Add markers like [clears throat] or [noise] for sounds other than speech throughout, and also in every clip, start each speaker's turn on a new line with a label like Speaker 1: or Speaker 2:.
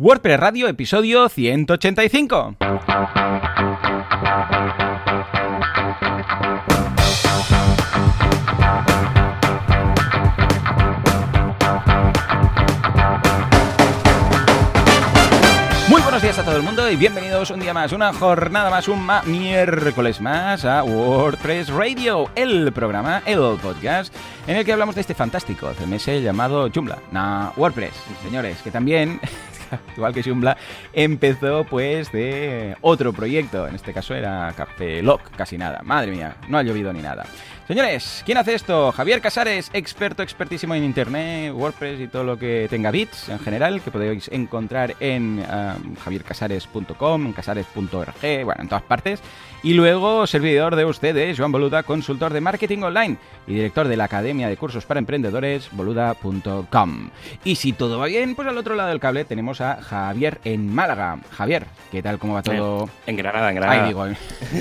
Speaker 1: WordPress Radio, episodio 185. Muy buenos días a todo el mundo y bienvenidos un día más, una jornada más, un miércoles más a WordPress Radio, el programa, el podcast, en el que hablamos de este fantástico CMS llamado Joomla. Nah, WordPress, señores, que también, [laughs] [laughs] igual que Joomla, empezó pues de otro proyecto, en este caso era Café Lock, casi nada, madre mía, no ha llovido ni nada. Señores, ¿quién hace esto? Javier Casares, experto, expertísimo en Internet, WordPress y todo lo que tenga bits en general, que podéis encontrar en um, javiercasares.com, en casares.org, bueno, en todas partes. Y luego, servidor de ustedes, Joan Boluda, consultor de marketing online y director de la Academia de Cursos para Emprendedores, boluda.com. Y si todo va bien, pues al otro lado del cable tenemos a Javier en Málaga. Javier, ¿qué tal? ¿Cómo va todo?
Speaker 2: En Granada, en Granada.
Speaker 1: Ay, digo,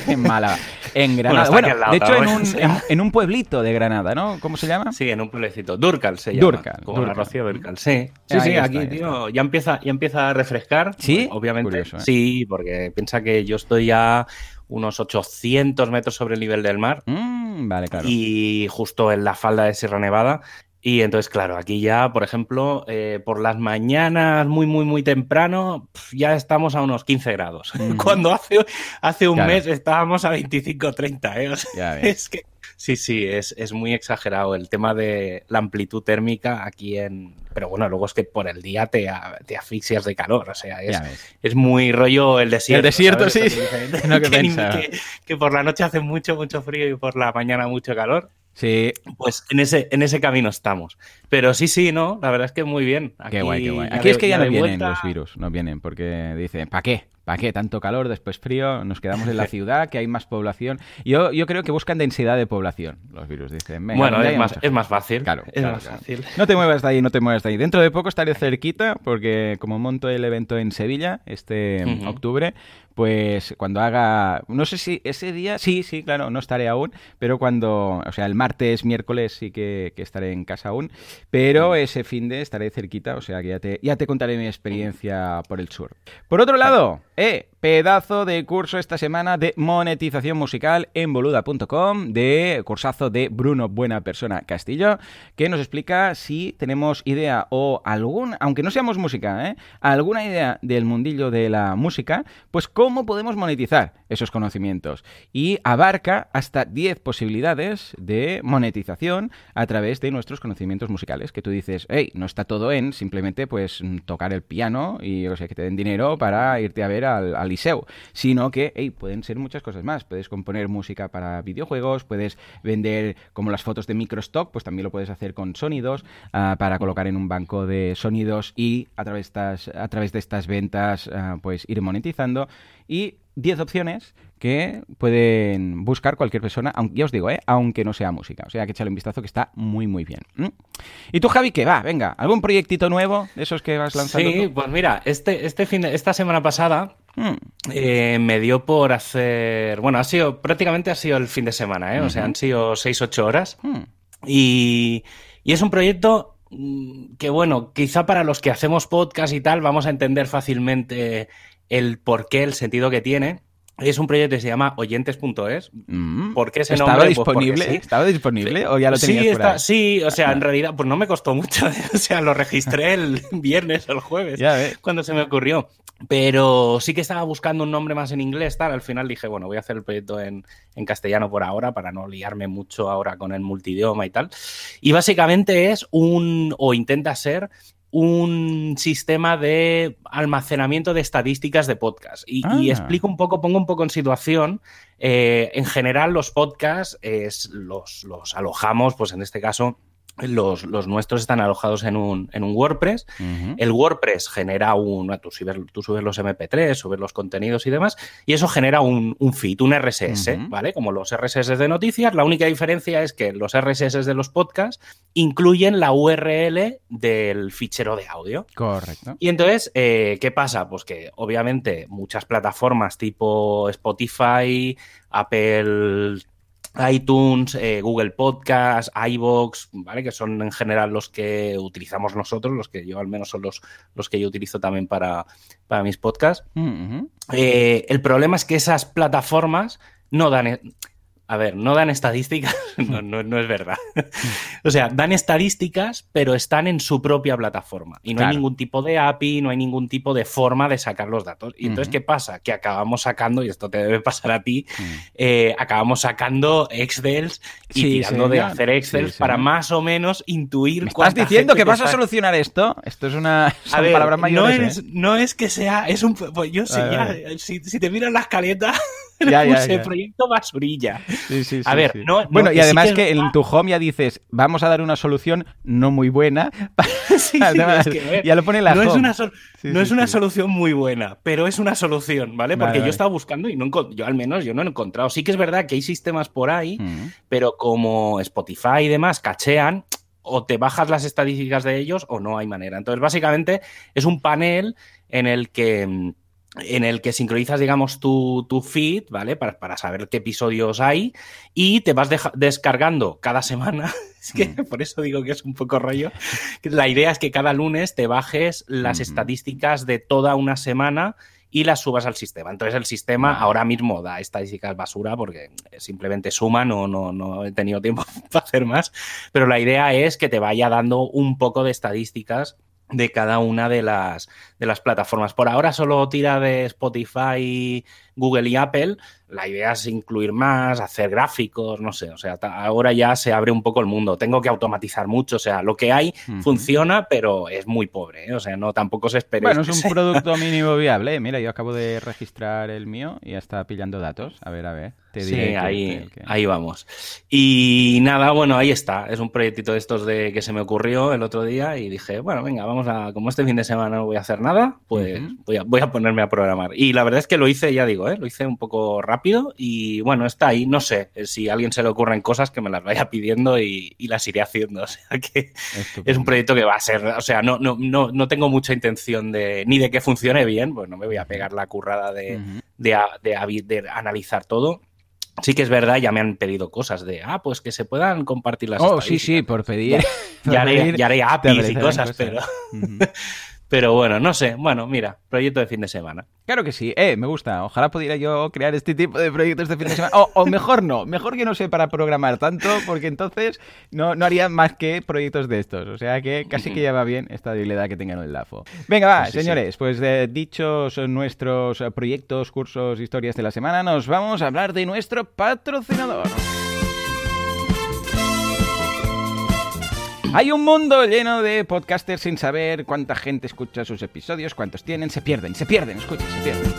Speaker 1: en, Málaga. En Granada.
Speaker 2: Bueno,
Speaker 1: Bueno, de hecho, en un, en- en un pueblito de Granada, ¿no? ¿Cómo se llama?
Speaker 2: Sí, en un pueblecito. Durcal se llama.
Speaker 1: Durcal,
Speaker 2: Como
Speaker 1: Durcal.
Speaker 2: la Rocío Durcal, sí. Sí, sí,
Speaker 1: está,
Speaker 2: aquí, tío, ya empieza, ya empieza a refrescar.
Speaker 1: ¿Sí?
Speaker 2: Obviamente.
Speaker 1: Curioso, ¿eh?
Speaker 2: Sí, porque piensa que yo estoy ya unos 800 metros sobre el nivel del mar
Speaker 1: Mm, vale, claro.
Speaker 2: y justo en la falda de Sierra Nevada. Y entonces, claro, aquí ya, por ejemplo, eh, por las mañanas muy, muy, muy temprano, ya estamos a unos 15 grados.
Speaker 1: Mm. [laughs]
Speaker 2: Cuando hace, hace un
Speaker 1: Claro.
Speaker 2: mes estábamos a 25, 30, ¿eh? O sea,
Speaker 1: Ya [laughs] ves.
Speaker 2: es que sí, sí, es, es muy exagerado el tema de la amplitud térmica aquí en... Pero bueno, luego es que por el día te, te asfixias de calor, o sea, es, es muy rollo el desierto.
Speaker 1: desierto,
Speaker 2: ¿sabes?
Speaker 1: sí.
Speaker 2: Eso que [laughs]
Speaker 1: que
Speaker 2: que- por la noche hace mucho, mucho frío y por la mañana mucho calor.
Speaker 1: Sí,
Speaker 2: Pues en ese, en ese camino estamos. Pero sí, sí, ¿no? La verdad es que muy bien.
Speaker 1: qué guay, qué guay. Aquí es que ya no vienen
Speaker 2: vuelta-
Speaker 1: los virus, no vienen, porque dicen, ¿para qué? ¿Para qué? Tanto calor, después frío, nos quedamos en la [laughs] ciudad, que hay más población. Yo, yo creo que buscan densidad de población, los virus, dicen.
Speaker 2: Bueno, es más, es más fácil.
Speaker 1: Claro,
Speaker 2: es
Speaker 1: claro,
Speaker 2: más
Speaker 1: claro.
Speaker 2: fácil.
Speaker 1: No te muevas de ahí, no te muevas de ahí. Dentro de poco estaré cerquita porque como monto el evento en Sevilla este octubre, pues cuando haga, no sé si ese día, sí, sí, claro, no estaré aún, pero cuando, o sea, el martes, miércoles sí que, que estaré en casa aún, pero ese fin de estaré cerquita, o sea que ya te, ya te contaré mi experiencia por el sur. Por otro lado, eh, pedazo de curso esta semana de monetización musical en boluda.com, de cursazo de Bruno Buena Persona Castillo, que nos explica si tenemos idea o algún, aunque no seamos música, ¿eh? alguna idea del mundillo de la música, pues cómo podemos monetizar esos conocimientos. Y abarca hasta 10 posibilidades de monetización a través de nuestros conocimientos musicales, que tú dices, hey, no está todo en simplemente pues tocar el piano y o sea, que te den dinero para irte a ver al, al sino que hey, pueden ser muchas cosas más. Puedes componer música para videojuegos, puedes vender como las fotos de microstock, pues también lo puedes hacer con sonidos ah, para colocar en un banco de sonidos y a través, de estas, a través de estas ventas ah, pues ir monetizando y 10 opciones que pueden buscar cualquier persona, aunque, ya os digo, ¿eh? aunque no sea música. O sea, que échale un vistazo que está muy, muy bien. ¿Y tú, Javi, qué va? Venga, ¿algún proyectito nuevo de esos que vas lanzando?
Speaker 2: Sí,
Speaker 1: tú?
Speaker 2: pues mira, este, este fin de- esta semana pasada
Speaker 1: Mm,
Speaker 2: eh, me dio por hacer. Bueno, ha sido prácticamente ha sido el fin de semana, ¿eh? O sea, han sido 6-8 horas.
Speaker 1: mm.
Speaker 2: Y, y es un proyecto mm, que, bueno, quizá para los que hacemos podcast y tal, vamos a entender fácilmente el porqué, el sentido que tiene. Es un proyecto que se llama oyentes.es.
Speaker 1: Mm.
Speaker 2: ¿Por qué ese
Speaker 1: ¿Estaba
Speaker 2: nombre? Pues
Speaker 1: disponible?
Speaker 2: sí.
Speaker 1: ¿Estaba disponible o ya lo tenías
Speaker 2: sí, está- sí, o sea, en realidad, pues no me costó mucho. [laughs] O sea, lo registré el [laughs] viernes o el jueves
Speaker 1: Ya
Speaker 2: cuando se me ocurrió. Pero sí que estaba buscando un nombre más en inglés, tal. Al final dije, bueno, voy a hacer el proyecto en, en castellano por ahora para no liarme mucho ahora con el multidioma y tal. Y básicamente es un, o intenta ser, un sistema de almacenamiento de estadísticas de podcast. Y, y
Speaker 1: Ah.
Speaker 2: explico un poco, pongo un poco en situación. eh, en general, los podcasts es, los, los alojamos, pues en este caso, los, los nuestros están alojados en un, en un WordPress. El WordPress genera un. Tú subes, tú subes los MP3, subes los contenidos y demás, y eso genera un, un feed, un RSS. ¿vale? Como los RSS de noticias. La única diferencia es que los RSS de los podcasts incluyen la URL del fichero de audio.
Speaker 1: Correcto.
Speaker 2: Y entonces, eh, ¿qué pasa? Pues que obviamente muchas plataformas tipo Spotify, Apple iTunes, eh, Google Podcast, iBox, ¿vale? Que son en general los que utilizamos nosotros, los que yo al menos son los, los que yo utilizo también para, para mis podcasts.
Speaker 1: Ujú.
Speaker 2: Eh, el problema es que esas plataformas no dan. A ver, no dan estadísticas, [laughs] no, no- no es verdad. o sea, dan estadísticas, pero están en su propia plataforma. Y no
Speaker 1: Claro.
Speaker 2: hay ningún tipo de API, no hay ningún tipo de forma de sacar los datos. Y entonces. ¿qué pasa? Que acabamos sacando, y esto te debe pasar a ti,
Speaker 1: Mm.
Speaker 2: eh, acabamos sacando Excels y
Speaker 1: Sí,
Speaker 2: tirando de hacer Excel
Speaker 1: Sí,
Speaker 2: para más o menos intuir
Speaker 1: ¿Me estás diciendo que vas a solucionar esto? Esto es una... Son
Speaker 2: a ver,
Speaker 1: palabras mayores,
Speaker 2: no, es,
Speaker 1: ¿eh?
Speaker 2: no es que sea, es un, pues yo sé, ya, si, si te miras la escaleta, [laughs]
Speaker 1: Ya, ya, ya.
Speaker 2: proyecto basurilla.
Speaker 1: Sí, sí,
Speaker 2: A
Speaker 1: sí,
Speaker 2: ver,
Speaker 1: sí.
Speaker 2: no- no,
Speaker 1: bueno, y además
Speaker 2: que es
Speaker 1: que, en tu home ya dices, vamos a dar una solución no muy buena. [laughs]
Speaker 2: Sí,
Speaker 1: al
Speaker 2: sí,
Speaker 1: tema
Speaker 2: es que, a ver,
Speaker 1: ya lo pone la
Speaker 2: no es una, no es una solución muy buena, pero es una solución, ¿vale? Porque
Speaker 1: Vale,
Speaker 2: yo
Speaker 1: vale.
Speaker 2: estaba buscando y no yo al menos yo no he encontrado. Sí que es verdad que hay sistemas por ahí,
Speaker 1: Mm.
Speaker 2: pero como Spotify y demás cachean, o te bajas las estadísticas de ellos o no hay manera. Entonces, básicamente es un panel en el que mm, en el que sincronizas, digamos, tu, tu feed, ¿vale? Para, para saber qué episodios hay y te vas deja- descargando cada semana. [laughs] Es que
Speaker 1: Mm.
Speaker 2: por eso digo que es un poco rollo. La idea es que cada lunes te bajes las estadísticas de toda una semana y las subas al sistema. Entonces el sistema ahora mismo da estadísticas basura porque simplemente suma, no, no, no he tenido tiempo [laughs] para hacer más, pero la idea es que te vaya dando un poco de estadísticas de cada una de las, de las plataformas. Por ahora solo tira de Spotify, Google y Apple. La idea es incluir más, hacer gráficos, no sé. O sea, ahora ya se abre un poco el mundo. Tengo que automatizar mucho. O sea, lo que hay funciona, pero es muy pobre. ¿eh? O sea, no tampoco se espera.
Speaker 1: Bueno, es un producto [laughs] mínimo viable. ¿eh? Mira, yo acabo de registrar el mío y ya está pillando datos. A ver, a ver. Te
Speaker 2: Sí,
Speaker 1: diré que-
Speaker 2: ahí,
Speaker 1: que- que-
Speaker 2: ahí vamos. Y nada, bueno, ahí está. Es un proyectito de estos de que se me ocurrió el otro día y dije, bueno, venga, vamos a, como este fin de semana no voy a hacer nada, pues voy, a, voy a ponerme a programar. Y la verdad es que lo hice, ya digo, ¿eh? lo hice un poco rápido y bueno, está ahí. No sé eh, si a alguien se le ocurren cosas que me las vaya pidiendo y, y las iré haciendo. [laughs] O sea que
Speaker 1: Estupendo.
Speaker 2: es un proyecto que va a ser, o sea, no, no, no, no tengo mucha intención de ni de que funcione bien, pues no me voy a pegar la currada de,
Speaker 1: Ujú.
Speaker 2: de, a- de avi- de analizar todo. Sí que es verdad, ya me han pedido cosas de, ah, pues que se puedan compartir las
Speaker 1: Oh, sí, sí, por pedir. [laughs] por
Speaker 2: Ya haré,
Speaker 1: pedir,
Speaker 2: ya haré APIs y
Speaker 1: aparecerán
Speaker 2: cosas, pero,
Speaker 1: Ujú.
Speaker 2: Pero bueno, no sé. Bueno, mira, proyecto de fin de semana.
Speaker 1: Claro que sí, eh, me gusta. Ojalá pudiera yo crear este tipo de proyectos de fin de semana. O, o mejor no, mejor que no sé para programar tanto, porque entonces no, no haría más que proyectos de estos. O sea que casi que ya va bien esta debilidad que tengan en el LAFO. Venga, va,
Speaker 2: Sí, sí,
Speaker 1: señores, pues eh, dichos nuestros proyectos, cursos, historias de la semana, nos vamos a hablar de nuestro patrocinador. Hay un mundo lleno de podcasters sin saber cuánta gente escucha sus episodios, cuántos tienen, se pierden, se pierden, escucha, se pierden.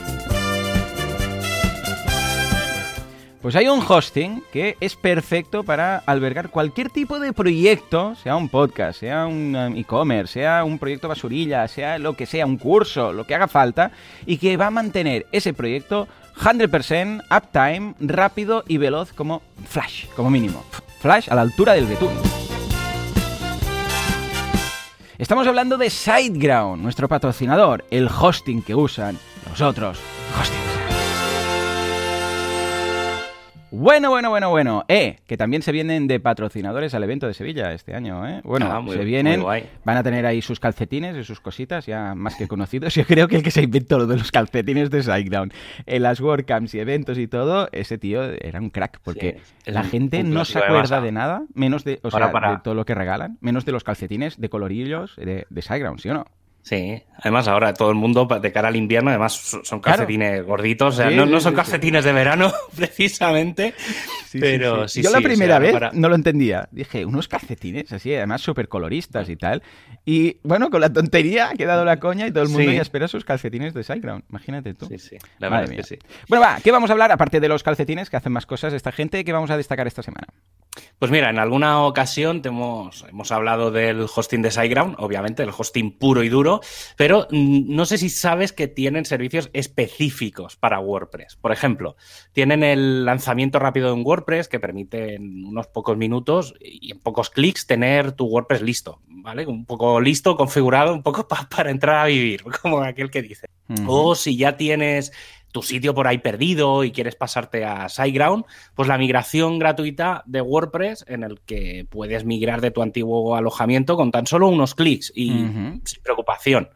Speaker 1: Pues hay un hosting que es perfecto para albergar cualquier tipo de proyecto, sea un podcast, sea un um, e-commerce, sea un proyecto basurilla, sea lo que sea, un curso, lo que haga falta, y que va a mantener ese proyecto 100% uptime, rápido y veloz como Flash, como mínimo. Flash a la altura del betún. Estamos hablando de SiteGround, nuestro patrocinador, el hosting que usan los otros hostings. Bueno, bueno, bueno, bueno. Eh, que también se vienen de patrocinadores al evento de Sevilla este año, ¿eh? Bueno,
Speaker 2: Ah, muy-
Speaker 1: se vienen, van a tener ahí sus calcetines y sus cositas ya más que conocidos. [laughs] Yo creo que el que se inventó lo de los calcetines de SiteGround en las WordCamps y eventos y todo, ese tío era un crack, porque
Speaker 2: Sí,
Speaker 1: la gente no se acuerda de nada, menos de, o
Speaker 2: Para,
Speaker 1: sea,
Speaker 2: para.
Speaker 1: de todo lo que regalan, menos de los calcetines de colorillos de, de SiteGround, ¿sí o no?
Speaker 2: Sí, además ahora todo el mundo de cara al invierno, además son
Speaker 1: Claro.
Speaker 2: calcetines gorditos, o sea,
Speaker 1: Sí,
Speaker 2: no, no son
Speaker 1: sí,
Speaker 2: calcetines de verano [laughs] precisamente,
Speaker 1: Sí,
Speaker 2: pero
Speaker 1: sí, Yo la
Speaker 2: o
Speaker 1: primera
Speaker 2: sea,
Speaker 1: vez
Speaker 2: para-
Speaker 1: no lo entendía. Dije, unos calcetines así, además súper coloristas y tal. Y bueno, con la tontería ha quedado la coña y todo el mundo ya espera sus calcetines de SiteGround. Imagínate tú.
Speaker 2: Sí, sí, la
Speaker 1: Madre
Speaker 2: verdad es que sí.
Speaker 1: Bueno, va, ¿qué vamos a hablar? Aparte de los calcetines, que hacen más cosas esta gente, ¿qué vamos a destacar esta semana?
Speaker 2: Pues mira, en alguna ocasión te hemos, hemos hablado del hosting de SiteGround, obviamente, el hosting puro y duro, pero mm, no sé si sabes que tienen servicios específicos para WordPress. Por ejemplo, tienen el lanzamiento rápido en WordPress que permite en unos pocos minutos y en pocos clics tener tu WordPress listo, ¿vale? Un poco listo, configurado, un poco [laughs] pa- para entrar a vivir, como aquel que dice. O si ya tienes tu sitio por ahí perdido y quieres pasarte a SiteGround, pues la migración gratuita de WordPress en el que puedes migrar de tu antiguo alojamiento con tan solo unos clics y sin preocupación.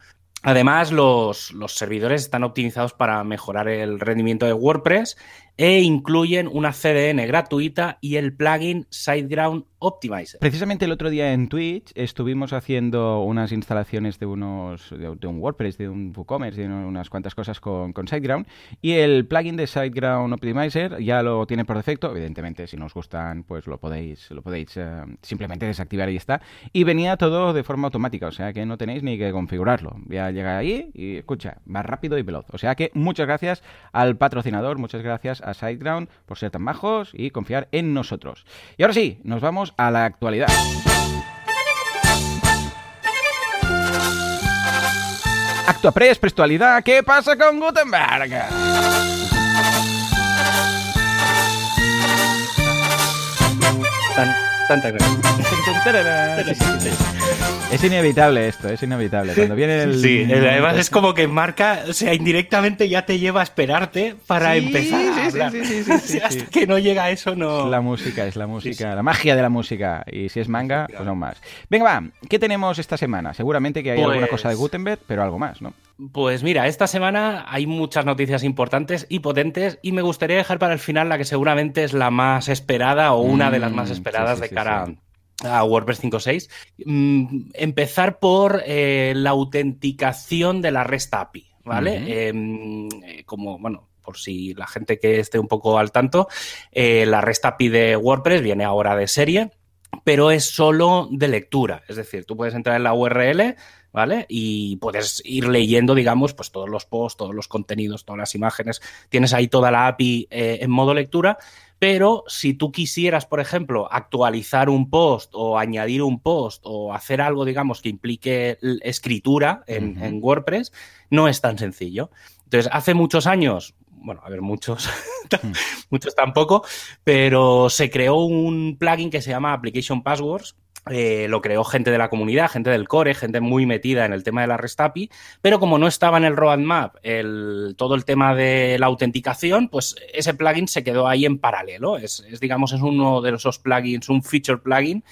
Speaker 2: Además, los, los, servidores están optimizados para mejorar el rendimiento de WordPress e incluyen una CDN gratuita y el plugin SiteGround Optimizer.
Speaker 1: Precisamente el otro día en Twitch estuvimos haciendo unas instalaciones de unos de, un WordPress, de un WooCommerce, de unas cuantas cosas con, con, SiteGround y el plugin de SiteGround Optimizer ya lo tiene por defecto. Evidentemente, si nos gustan, pues lo podéis lo podéis uh, simplemente desactivar y está. Y venía todo de forma automática, o sea que no tenéis ni que configurarlo. Ya llega ahí y escucha, más rápido y veloz. O sea que muchas gracias al patrocinador, muchas gracias a SiteGround por ser tan bajos y confiar en nosotros. Y ahora sí, nos vamos a la actualidad. Actuapress, prestualidad, ¿qué pasa con Gutenberg? [laughs] Es inevitable esto, es inevitable. Cuando viene el.
Speaker 2: Sí, además es como que marca, o sea, indirectamente ya te lleva a esperarte para empezar a hablar. Hasta [laughs] que no llega eso, no.
Speaker 1: Es la música, es la música, la magia de la música. Y si es manga, pues aún más. Venga, va, ¿qué tenemos esta semana? Seguramente que hay alguna cosa de pues Gutenberg, pero algo más, ¿no?
Speaker 2: Pues mira, esta semana hay muchas noticias importantes y potentes y me gustaría dejar para el final la que seguramente es la más esperada o una de las más mm, esperadas de cara a WordPress 5.6. Mm, empezar por eh, la autenticación de la REST API, ¿vale? Em, eh, como, bueno, por si la gente que esté un poco al tanto, eh, la REST API de WordPress viene ahora de serie, pero es solo de lectura. Es decir, tú puedes entrar en la URL, ¿vale? Y puedes ir leyendo, digamos, pues todos los posts, todos los contenidos, todas las imágenes. Tienes ahí toda la API en modo lectura, pero si tú quisieras, por ejemplo, actualizar un post o añadir un post o hacer algo, digamos, que implique escritura en, WordPress, no es tan sencillo. Entonces, hace muchos años, bueno, a ver, muchos, [laughs] hmm. muchos tampoco, pero se creó un plugin que se llama Application Passwords, eh, lo creó gente de la comunidad, gente del core, gente muy metida en el tema de la REST API, pero como no estaba en el roadmap el, todo el tema de la autenticación, pues ese plugin se quedó ahí en paralelo. Es, digamos, es uno de esos plugins, un feature plugin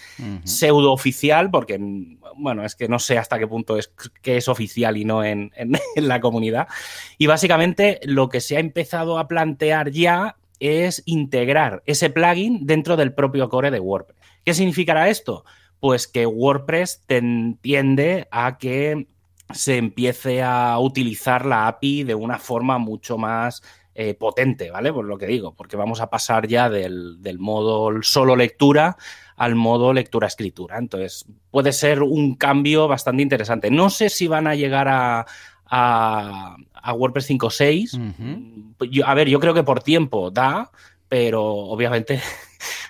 Speaker 2: pseudo oficial, porque, bueno, es que no sé hasta qué punto es que es oficial y no en, [laughs] en la comunidad. Y básicamente lo que se ha empezado a plantear ya es integrar ese plugin dentro del propio core de WordPress. ¿Qué significará esto? Pues que WordPress tiende a que se empiece a utilizar la API de una forma mucho más eh, potente, ¿vale? Por lo que digo, porque vamos a pasar ya del, modo solo lectura al modo lectura-escritura. Entonces, puede ser un cambio bastante interesante. No sé si van a llegar a, a, WordPress 5.6. A ver, yo creo que por tiempo da, pero obviamente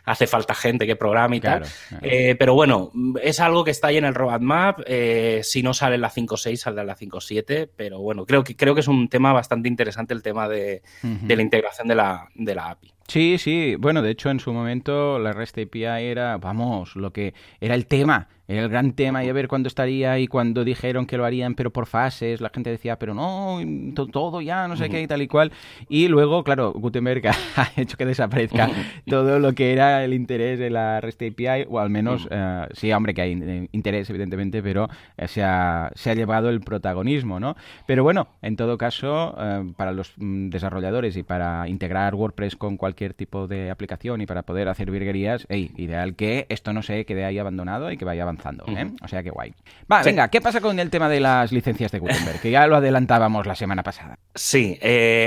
Speaker 2: hace falta gente que programe y tal. Eh, pero bueno, es algo que está ahí en el roadmap. Eh, si no sale en la 5.6, saldrá en la 5.7. Pero bueno, creo que, creo que es un tema bastante interesante el tema de, la integración de la, de la API.
Speaker 1: Sí, sí. Bueno, de hecho, en su momento la REST API era, vamos, lo que era el tema el gran tema y a ver cuándo estaría y cuando dijeron que lo harían pero por fases, la gente decía, pero no, todo ya, no sé qué y tal y cual. Y luego, claro, Gutenberg [laughs] ha hecho que desaparezca todo lo que era el interés de la REST API, o al menos, eh, sí, hombre, que hay eh, interés evidentemente, pero eh, se, ha, se, ha, llevado el protagonismo, ¿no? Pero bueno, en todo caso, para los mm, desarrolladores y para integrar WordPress con cualquier tipo de aplicación y para poder hacer virguerías, hey, ideal que esto no se quede ahí abandonado y que vaya avanzando ¿eh? O sea que guay. Va, venga, ¿qué pasa con el tema de las licencias de Gutenberg? Que ya lo adelantábamos la semana pasada.
Speaker 2: Sí,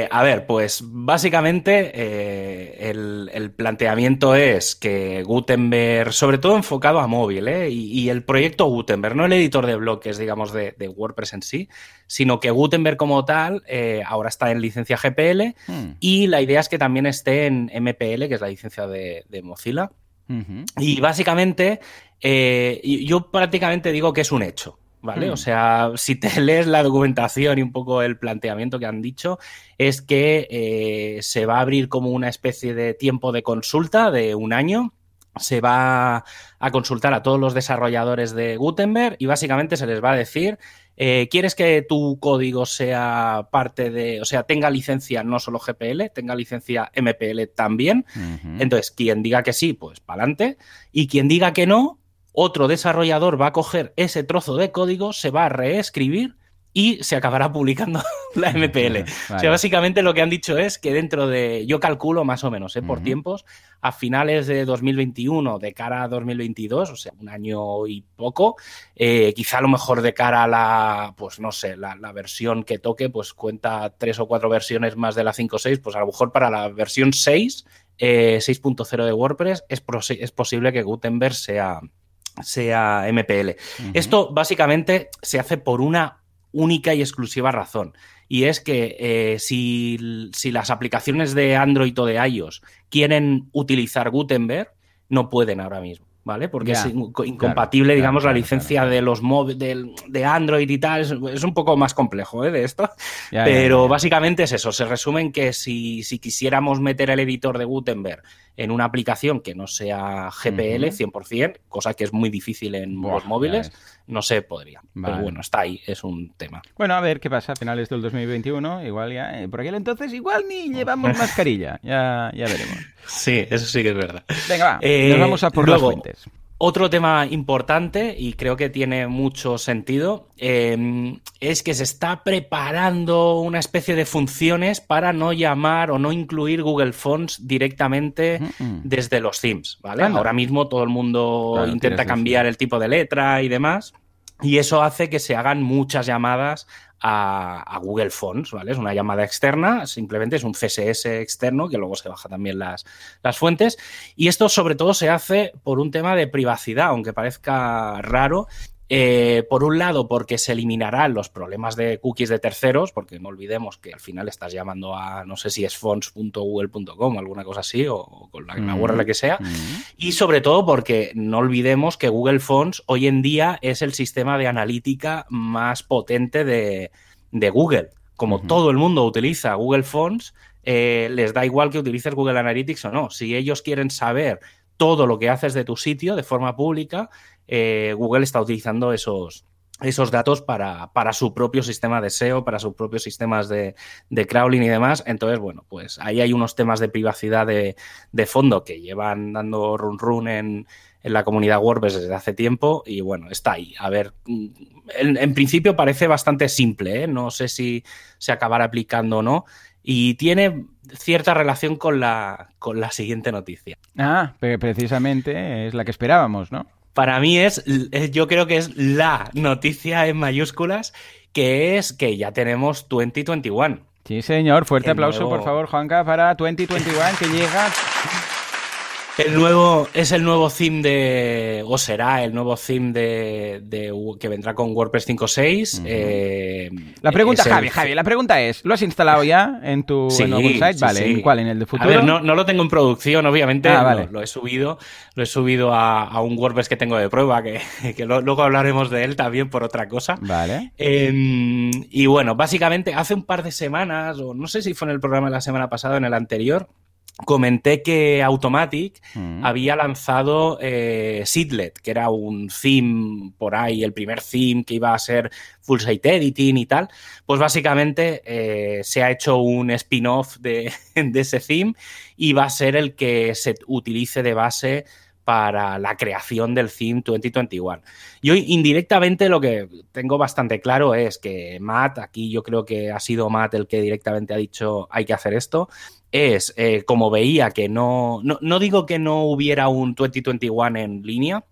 Speaker 2: a ver, pues básicamente el, planteamiento es que Gutenberg, sobre todo enfocado a móvil, y, el proyecto Gutenberg, no el editor de bloques, digamos, de, WordPress en sí, sino que Gutenberg como tal ahora está en licencia GPL hmm. y la idea es que también esté en MPL, que es la licencia de, Mozilla. Y básicamente eh, yo prácticamente digo que es un hecho. ¿Vale? O hmm. sea, si te [laughs] lees la documentación y un poco el planteamiento que han dicho, es que eh, se va a abrir como una especie de tiempo de consulta de un año se va a consultar a todos los desarrolladores de Gutenberg y básicamente se les va a decir, eh, ¿quieres que tu código sea parte de, o sea, tenga licencia no solo GPL, tenga licencia MPL también? Entonces, quien diga que sí, pues para adelante. Y quien diga que no, otro desarrollador va a coger ese trozo de código, se va a reescribir y se acabará publicando [laughs] la MPL. O sea, básicamente lo que han dicho es que dentro de, yo calculo más o menos, ¿eh? por tiempos, a finales de 2021, de cara a 2022, o sea, un año y poco, eh, quizá a lo mejor de cara a la, pues no sé, la, versión que toque, pues cuenta tres o cuatro versiones más de la 5.6, pues a lo mejor para la versión 6, 6.0 eh, de WordPress, es, es posible que Gutenberg sea sea MPL. Esto básicamente se hace por una única y exclusiva razón. Y es que eh, si, las aplicaciones de Android o de iOS quieren utilizar Gutenberg, no pueden ahora mismo. ¿Vale? Porque es incompatible, digamos, la licencia de los de, de, Android y tal. Es, un poco más complejo ¿eh? de esto. pero básicamente es eso. Se resume en que si, si quisiéramos meter el editor de Gutenberg en una aplicación que no sea GPL 100%, cosa que es muy difícil en los móviles, no se podría. Pero bueno, está ahí, es un tema.
Speaker 1: Bueno, a ver qué pasa a finales del 2021. Igual ya, eh, por aquel entonces, igual ni llevamos [laughs] mascarilla. Ya, ya veremos.
Speaker 2: Sí, eso sí que es verdad.
Speaker 1: Venga, va, eh, nos vamos a por las fuentes.
Speaker 2: Otro tema importante, y creo que tiene mucho sentido, em, es que se está preparando una especie de funciones para no llamar o no incluir Google Fonts directamente desde los themes, ¿vale? Ahora mismo todo el mundo intenta cambiar el tipo de letra y demás. Y eso hace que se hagan muchas llamadas a, Google Fonts, ¿vale? Es una llamada externa, simplemente es un CSS externo que luego se baja también las, las fuentes. Y esto sobre todo se hace por un tema de privacidad, aunque parezca raro, eh, por un lado, porque se eliminarán los problemas de cookies de terceros, porque no olvidemos que al final estás llamando a, no sé si es fonts.google.com o alguna cosa así, o, con la, mm, URL que sea. Mm. Y sobre todo porque no olvidemos que Google Fonts hoy en día es el sistema de analítica más potente de, Google. Como todo el mundo utiliza Google Fonts, eh, les da igual que utilices Google Analytics o no. Si ellos quieren saber todo lo que haces de tu sitio de forma pública, eh, Google está utilizando esos, esos datos para, su propio sistema de SEO, para sus propios sistemas de, crawling y demás. Entonces, bueno, pues ahí hay unos temas de privacidad de, fondo que llevan dando run run en, la comunidad WordPress desde hace tiempo y bueno, está ahí. A ver, en, principio parece bastante simple, ¿eh? no sé si se acabará aplicando o no. Y tiene cierta relación con la, con la siguiente noticia.
Speaker 1: Ah, precisamente es la que esperábamos, ¿no?
Speaker 2: Para mí es, yo creo que es la noticia en mayúsculas, que es que ya tenemos 2021.
Speaker 1: Sí, señor. Fuerte aplauso, por favor, Juanca, para 2021, que llega
Speaker 2: el nuevo, es el nuevo theme de, o será el nuevo theme de, que vendrá con WordPress 5.6.
Speaker 1: Eh, la pregunta, Javi, Javi, la pregunta es, ¿lo has instalado ya en tu nuevo site? vale, ¿en cuál? ¿En el de futuro? A ver,
Speaker 2: no, lo tengo en producción, obviamente, ah, lo, he subido, lo he subido a, un WordPress que tengo de prueba, que, [laughs] luego hablaremos de él también por otra cosa.
Speaker 1: Vale.
Speaker 2: Em, y bueno, básicamente hace un par de semanas, o no sé si fue en el programa de la semana pasada o en el anterior, comenté que Automatic mm. había lanzado eh, Seedlet, que era un theme por ahí, el primer theme que iba a ser full site editing y tal. Pues básicamente eh, se ha hecho un spin-off de, [laughs] de, ese theme y va a ser el que se utilice de base para la creación del theme 2021. Yo indirectamente lo que tengo bastante claro es que Matt, aquí yo creo que ha sido Matt el que directamente ha dicho hay que hacer esto, es eh, como veía que no, no, digo que no hubiera un 2021 en línea,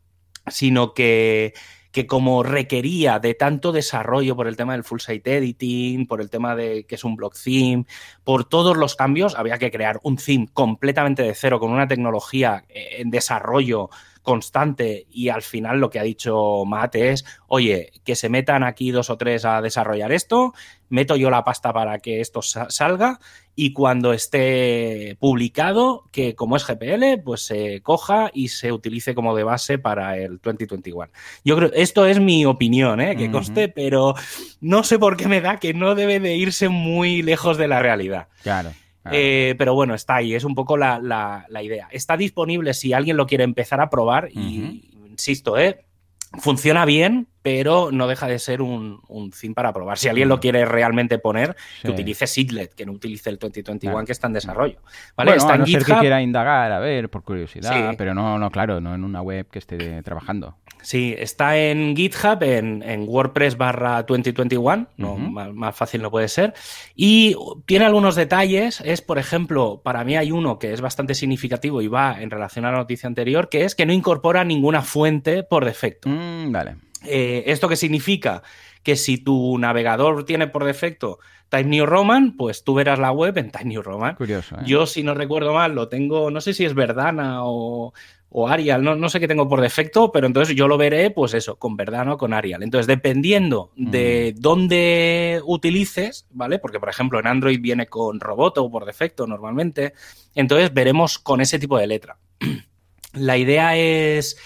Speaker 2: sino que, que como requería de tanto desarrollo por el tema del full site editing, por el tema de que es un block theme, por todos los cambios, había que crear un theme completamente de cero con una tecnología eh, en desarrollo constante y al final lo que ha dicho Matt es, oye, que se metan aquí dos o tres a desarrollar esto, meto yo la pasta para que esto salga y cuando esté publicado, que como es GPL, pues se coja y se utilice como de base para el 2021. Yo creo, esto es mi opinión, ¿eh? que conste, pero no sé por qué me da que no debe de irse muy lejos de la realidad.
Speaker 1: Claro.
Speaker 2: Eh, pero bueno, está ahí, es un poco la, la, idea. Está disponible si alguien lo quiere empezar a probar y, insisto, ¿eh? funciona bien, pero no deja de ser un, un theme para probar. Si alguien lo quiere realmente poner, que utilice Sidlet, que no utilice el 2021 que está en desarrollo. ¿vale?
Speaker 1: está en no ser que quiera indagar, a ver, por curiosidad, pero no, no, claro, no en una web que esté trabajando.
Speaker 2: Sí, está en GitHub, en, WordPress barra 2021, no, más, fácil no puede ser. Y tiene algunos detalles, es por ejemplo, para mí hay uno que es bastante significativo y va en relación a la noticia anterior, que es que no incorpora ninguna fuente por defecto.
Speaker 1: Mm, vale.
Speaker 2: Eh, ¿Esto qué significa? Que si tu navegador tiene por defecto Time New Roman, pues tú verás la web en Time New Roman.
Speaker 1: Curioso. ¿eh?
Speaker 2: Yo, si no recuerdo mal, lo tengo, no sé si es Verdana o, o Arial, no, no, sé qué tengo por defecto, pero entonces yo lo veré, pues eso, con Verdana o con Arial. Entonces, dependiendo de mm. dónde utilices, ¿vale? Porque, por ejemplo, en Android viene con Roboto por defecto normalmente, entonces veremos con ese tipo de letra. [clears throat] La idea es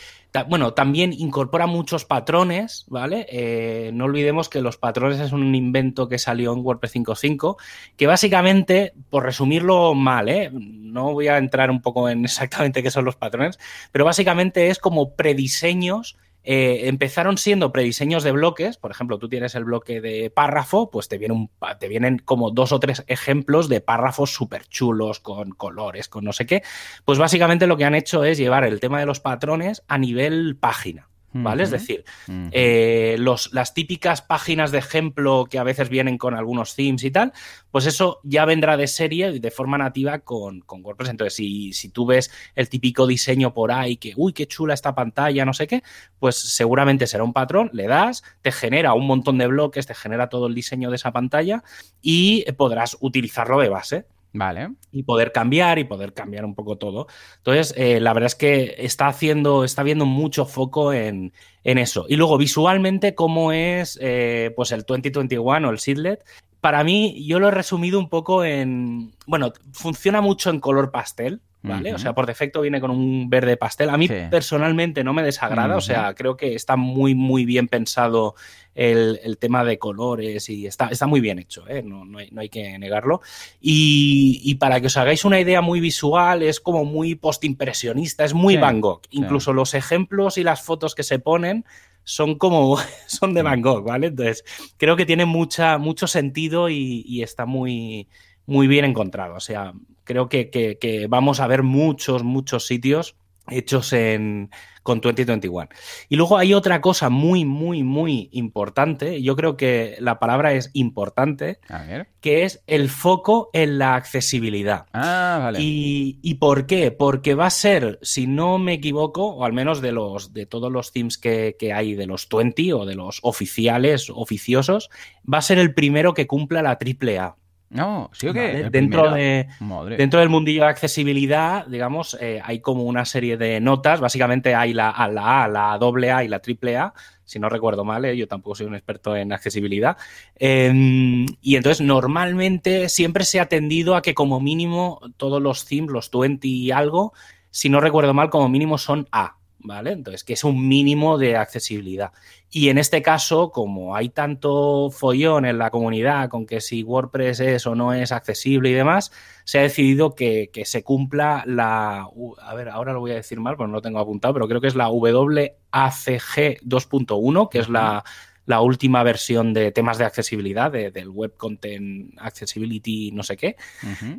Speaker 2: bueno, también incorpora muchos patrones, ¿vale? Eh, no olvidemos que los patrones es un invento que salió en WordPress 5.5, que básicamente, por resumirlo mal, ¿eh? no voy a entrar un poco en [laughs] exactamente qué son los patrones, pero básicamente es como prediseños eh, empezaron siendo prediseños de bloques, por ejemplo, tú tienes el bloque de párrafo, pues te, viene te vienen como dos o tres ejemplos de párrafos súper chulos, con colores, con no sé qué. Pues básicamente lo que han hecho es llevar el tema de los patrones a nivel página. ¿Vale? Es decir, eh, los, las típicas páginas de ejemplo que a veces vienen con algunos themes y tal, pues eso ya vendrá de serie y de forma nativa con, WordPress. Entonces, si, si, tú ves el típico diseño por ahí, que, uy, qué chula esta pantalla, no sé qué, pues seguramente será un patrón, le das, te genera un montón de bloques, te genera todo el diseño de esa pantalla y podrás utilizarlo de base.
Speaker 1: Vale.
Speaker 2: Y poder cambiar y poder cambiar un poco todo. Entonces, eh, la verdad es que está haciendo, está viendo mucho foco en, eso. Y luego, visualmente, cómo es eh, pues el 2021 o el Sidlet. Para mí, yo lo he resumido un poco en. Bueno, funciona mucho en color pastel. ¿Vale? O sea, por defecto viene con un verde pastel. A mí personalmente no me desagrada, o sea, creo que está muy, muy bien pensado el, tema de colores y está, está muy bien hecho, ¿eh? no, no, hay, que negarlo. Y, para que os hagáis una idea muy visual, es como muy postimpresionista, es muy Van Gogh. Incluso los ejemplos y las fotos que se ponen son como, [laughs] son de Van Gogh, ¿vale? Entonces, creo que tiene mucha, mucho sentido y, y está muy, muy bien encontrado. O sea, creo que, vamos a ver muchos, muchos sitios hechos en, con 2021. Y luego hay otra cosa muy, muy, muy importante, yo creo que la palabra es importante, que es el foco en la accesibilidad.
Speaker 1: Ah, vale.
Speaker 2: Y, por qué? Porque va a ser, si no me equivoco, o al menos de los de todos los themes que, que hay de los 20 o de los oficiales, oficiosos, va a ser el primero que cumpla la triple A.
Speaker 1: No, ¿sí o qué?
Speaker 2: Dentro, de, dentro del mundillo de accesibilidad, digamos, eh, hay como una serie de notas. Básicamente hay la, la A, la doble A y la triple A, si no recuerdo mal, eh, yo tampoco soy un experto en accesibilidad. Em, y entonces, normalmente siempre se ha tendido a que como mínimo todos los themes, los 20 y algo, si no recuerdo mal, como mínimo son A. ¿vale? Entonces, que es un mínimo de accesibilidad. Y en este caso, como hay tanto follón en la comunidad con que si WordPress es o no es accesible y demás, se ha decidido que, se cumpla la... A ver, ahora lo voy a decir mal, porque no lo tengo apuntado, pero creo que es la WACG 2.1, que es la la última versión de temas de accesibilidad, del Web Content Accessibility, no sé qué.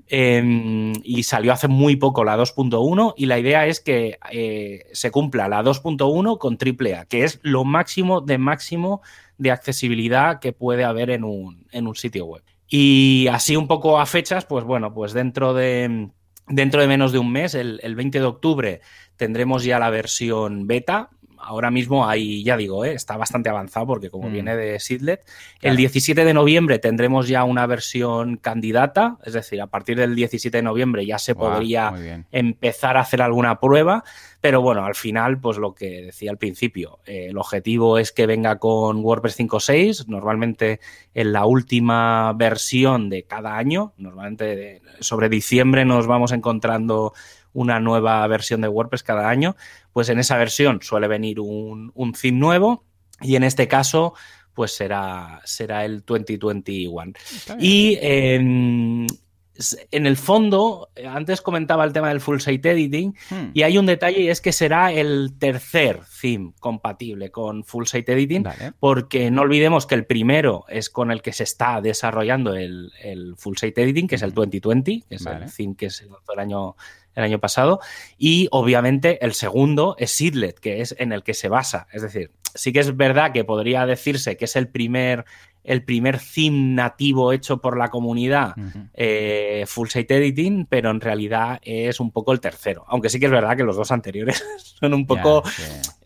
Speaker 2: Em, y salió hace muy poco la 2.1 y la idea es que eh, se cumpla la 2.1 con AAA, que es lo máximo de máximo de accesibilidad que puede haber en un, en un sitio web. Y así un poco a fechas, pues bueno, pues dentro de, dentro de menos de un mes, el, el 20 de octubre, tendremos ya la versión beta, ahora mismo hay, ya digo, ¿eh? está bastante avanzado porque como mm. viene de Sidlet, el 17 de noviembre tendremos ya una versión candidata, es decir, a partir del 17 de noviembre ya se podría empezar a hacer alguna prueba, pero bueno, al final, pues lo que decía al principio, eh, el objetivo es que venga con WordPress 5.6, normalmente en la última versión de cada año, normalmente sobre diciembre nos vamos encontrando una nueva versión de WordPress cada año, pues en esa versión suele venir un, un theme nuevo y en este caso pues será, será el 2021. Y em, en el fondo, antes comentaba el tema del full site editing
Speaker 1: Hmm.
Speaker 2: y hay un detalle y es que será el tercer theme compatible con full site editing, porque no olvidemos que el primero es con el que se está desarrollando el, el full site editing, que es el 2020, que es el theme que se lanzó el año, el año pasado, y obviamente el segundo es Seedlet, que es en el que se basa. Es decir, sí que es verdad que podría decirse que es el primer, el primer theme nativo hecho por la comunidad eh, full site editing, pero en realidad es un poco el tercero. Aunque sí que es verdad que los dos anteriores [laughs] son un poco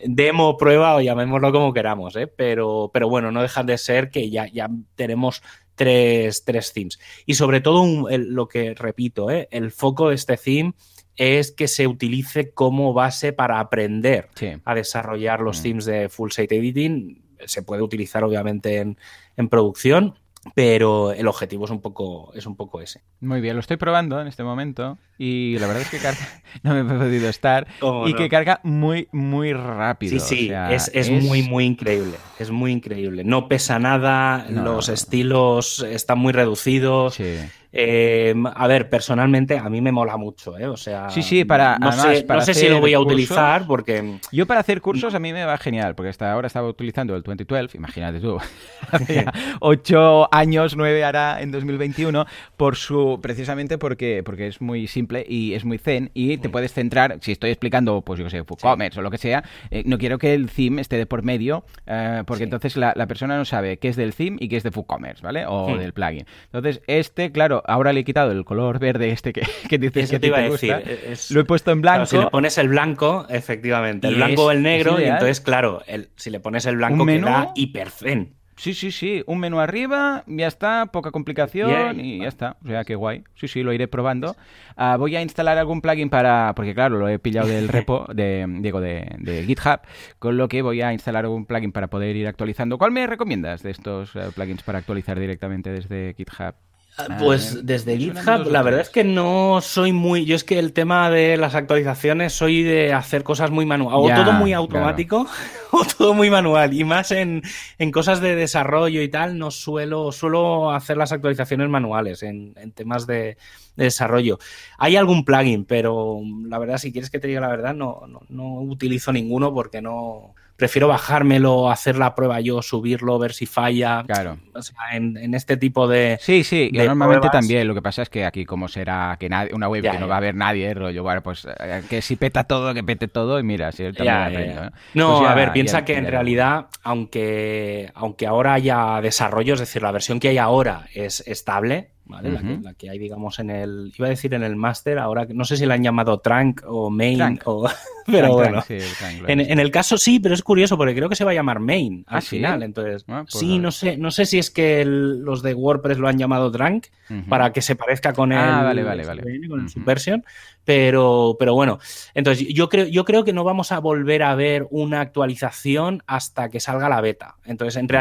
Speaker 2: demo, prueba o llamémoslo como queramos, ¿eh? pero, pero bueno, no dejan de ser que ya, ya tenemos tres, tres themes. Y sobre todo un- el- lo que repito, ¿eh? el foco de este theme es que se utilice como base para aprender
Speaker 1: Sí.
Speaker 2: a desarrollar los
Speaker 1: Mm.
Speaker 2: themes de full site editing. Se puede utilizar obviamente en, en producción, pero el objetivo es un poco, es un poco ese.
Speaker 1: Muy bien, lo estoy probando en este momento y la verdad es que carga, [laughs] no me he podido estar
Speaker 2: ¿Cómo
Speaker 1: y
Speaker 2: no?
Speaker 1: que carga muy, muy rápido.
Speaker 2: Sí, sí,
Speaker 1: o sea,
Speaker 2: es, es muy, muy increíble. Es muy increíble. No pesa nada,
Speaker 1: No,
Speaker 2: los estilos están muy reducidos.
Speaker 1: Sí.
Speaker 2: Eh, a ver, personalmente a mí me mola mucho, ¿eh? O sea,
Speaker 1: Sí, sí, para-
Speaker 2: no
Speaker 1: además,
Speaker 2: sé,
Speaker 1: para
Speaker 2: no sé si lo voy a
Speaker 1: cursos-
Speaker 2: utilizar porque
Speaker 1: Yo para hacer cursos a mí me va genial, porque hasta ahora estaba utilizando el 2012, imagínate tú, [laughs] [laughs] ocho años, nueve hará en 2021, por su, precisamente porque, porque es muy simple y es muy zen y te puedes centrar, si estoy explicando, pues yo qué sé, WooCommerce o lo que sea, eh, no quiero que el theme esté de por medio, eh, porque
Speaker 2: Sí.
Speaker 1: entonces la, la persona no sabe qué es del theme y qué es de WooCommerce, ¿vale? O del plugin. Entonces, este, claro, ahora le he quitado el color verde este que, que dices
Speaker 2: eso
Speaker 1: que
Speaker 2: te iba a decir. es-
Speaker 1: Lo he puesto en
Speaker 2: claro,
Speaker 1: blanco.
Speaker 2: si le pones el blanco, efectivamente, el blanco o el negro, y entonces, claro, el, si le pones el blanco queda hiper zen.
Speaker 1: Sí, sí, sí. Un menú arriba, ya está, poca complicación y ya está. O sea, qué guay. Sí, sí, lo iré probando. Ah, voy a instalar algún plugin para. Porque, claro, lo he pillado del [laughs] repo de, digo, de, de GitHub. Con lo que voy a instalar algún plugin para poder ir actualizando. ¿Cuál me recomiendas de estos eh, plugins para actualizar directamente desde GitHub? Ah,
Speaker 2: Pues
Speaker 1: me-
Speaker 2: desde GitHub, la verdad es que no soy muy. Yo es que el tema de las actualizaciones soy de hacer cosas muy manuales. O todo muy
Speaker 1: claro.
Speaker 2: automático [laughs] o todo muy manual. Y más en, en cosas de desarrollo y tal, no suelo, suelo hacer las actualizaciones manuales en, en temas de, de desarrollo. Hay algún plugin, pero la verdad, si quieres que te diga la verdad, no, no, no utilizo ninguno porque no. Prefiero bajármelo, hacer la prueba yo, subirlo, ver si falla.
Speaker 1: Claro.
Speaker 2: O sea, en, en este tipo de.
Speaker 1: Sí, sí,
Speaker 2: de
Speaker 1: normalmente
Speaker 2: pruebas.
Speaker 1: también. Lo que pasa es que aquí, como será que nadie, una web
Speaker 2: Ya,
Speaker 1: que no va a haber nadie, rollo, bueno, pues eh, que si peta todo, que pete todo, y mira, si él también
Speaker 2: Ya.
Speaker 1: ¿no?
Speaker 2: No,
Speaker 1: Pues
Speaker 2: a ver, piensa que en realidad, aunque, aunque ahora haya desarrollo, es decir, la versión que hay ahora es estable, ¿vale? la, que,
Speaker 1: Ujú.
Speaker 2: la que hay, digamos, en el. Iba a decir en el máster, ahora que- no sé si la han llamado Trunk o Main
Speaker 1: Trunk.
Speaker 2: o. [laughs] Pero bueno.
Speaker 1: sí, el
Speaker 2: En, el caso sí, pero es curioso porque creo que se va a llamar Main al
Speaker 1: ¿Ah, sí?
Speaker 2: final. Entonces,
Speaker 1: Ah, pues
Speaker 2: sí,
Speaker 1: a ver.
Speaker 2: no sé, no sé si es que el- los de WordPress lo han llamado Trunk para que se parezca con el,
Speaker 1: Ah, vale, vale, vale.
Speaker 2: SVN, con el
Speaker 1: Ujú.
Speaker 2: Subversion, pero, pero bueno, entonces yo creo, yo creo que no vamos a volver a ver una actualización hasta que salga la beta. Entonces, en
Speaker 1: Vale.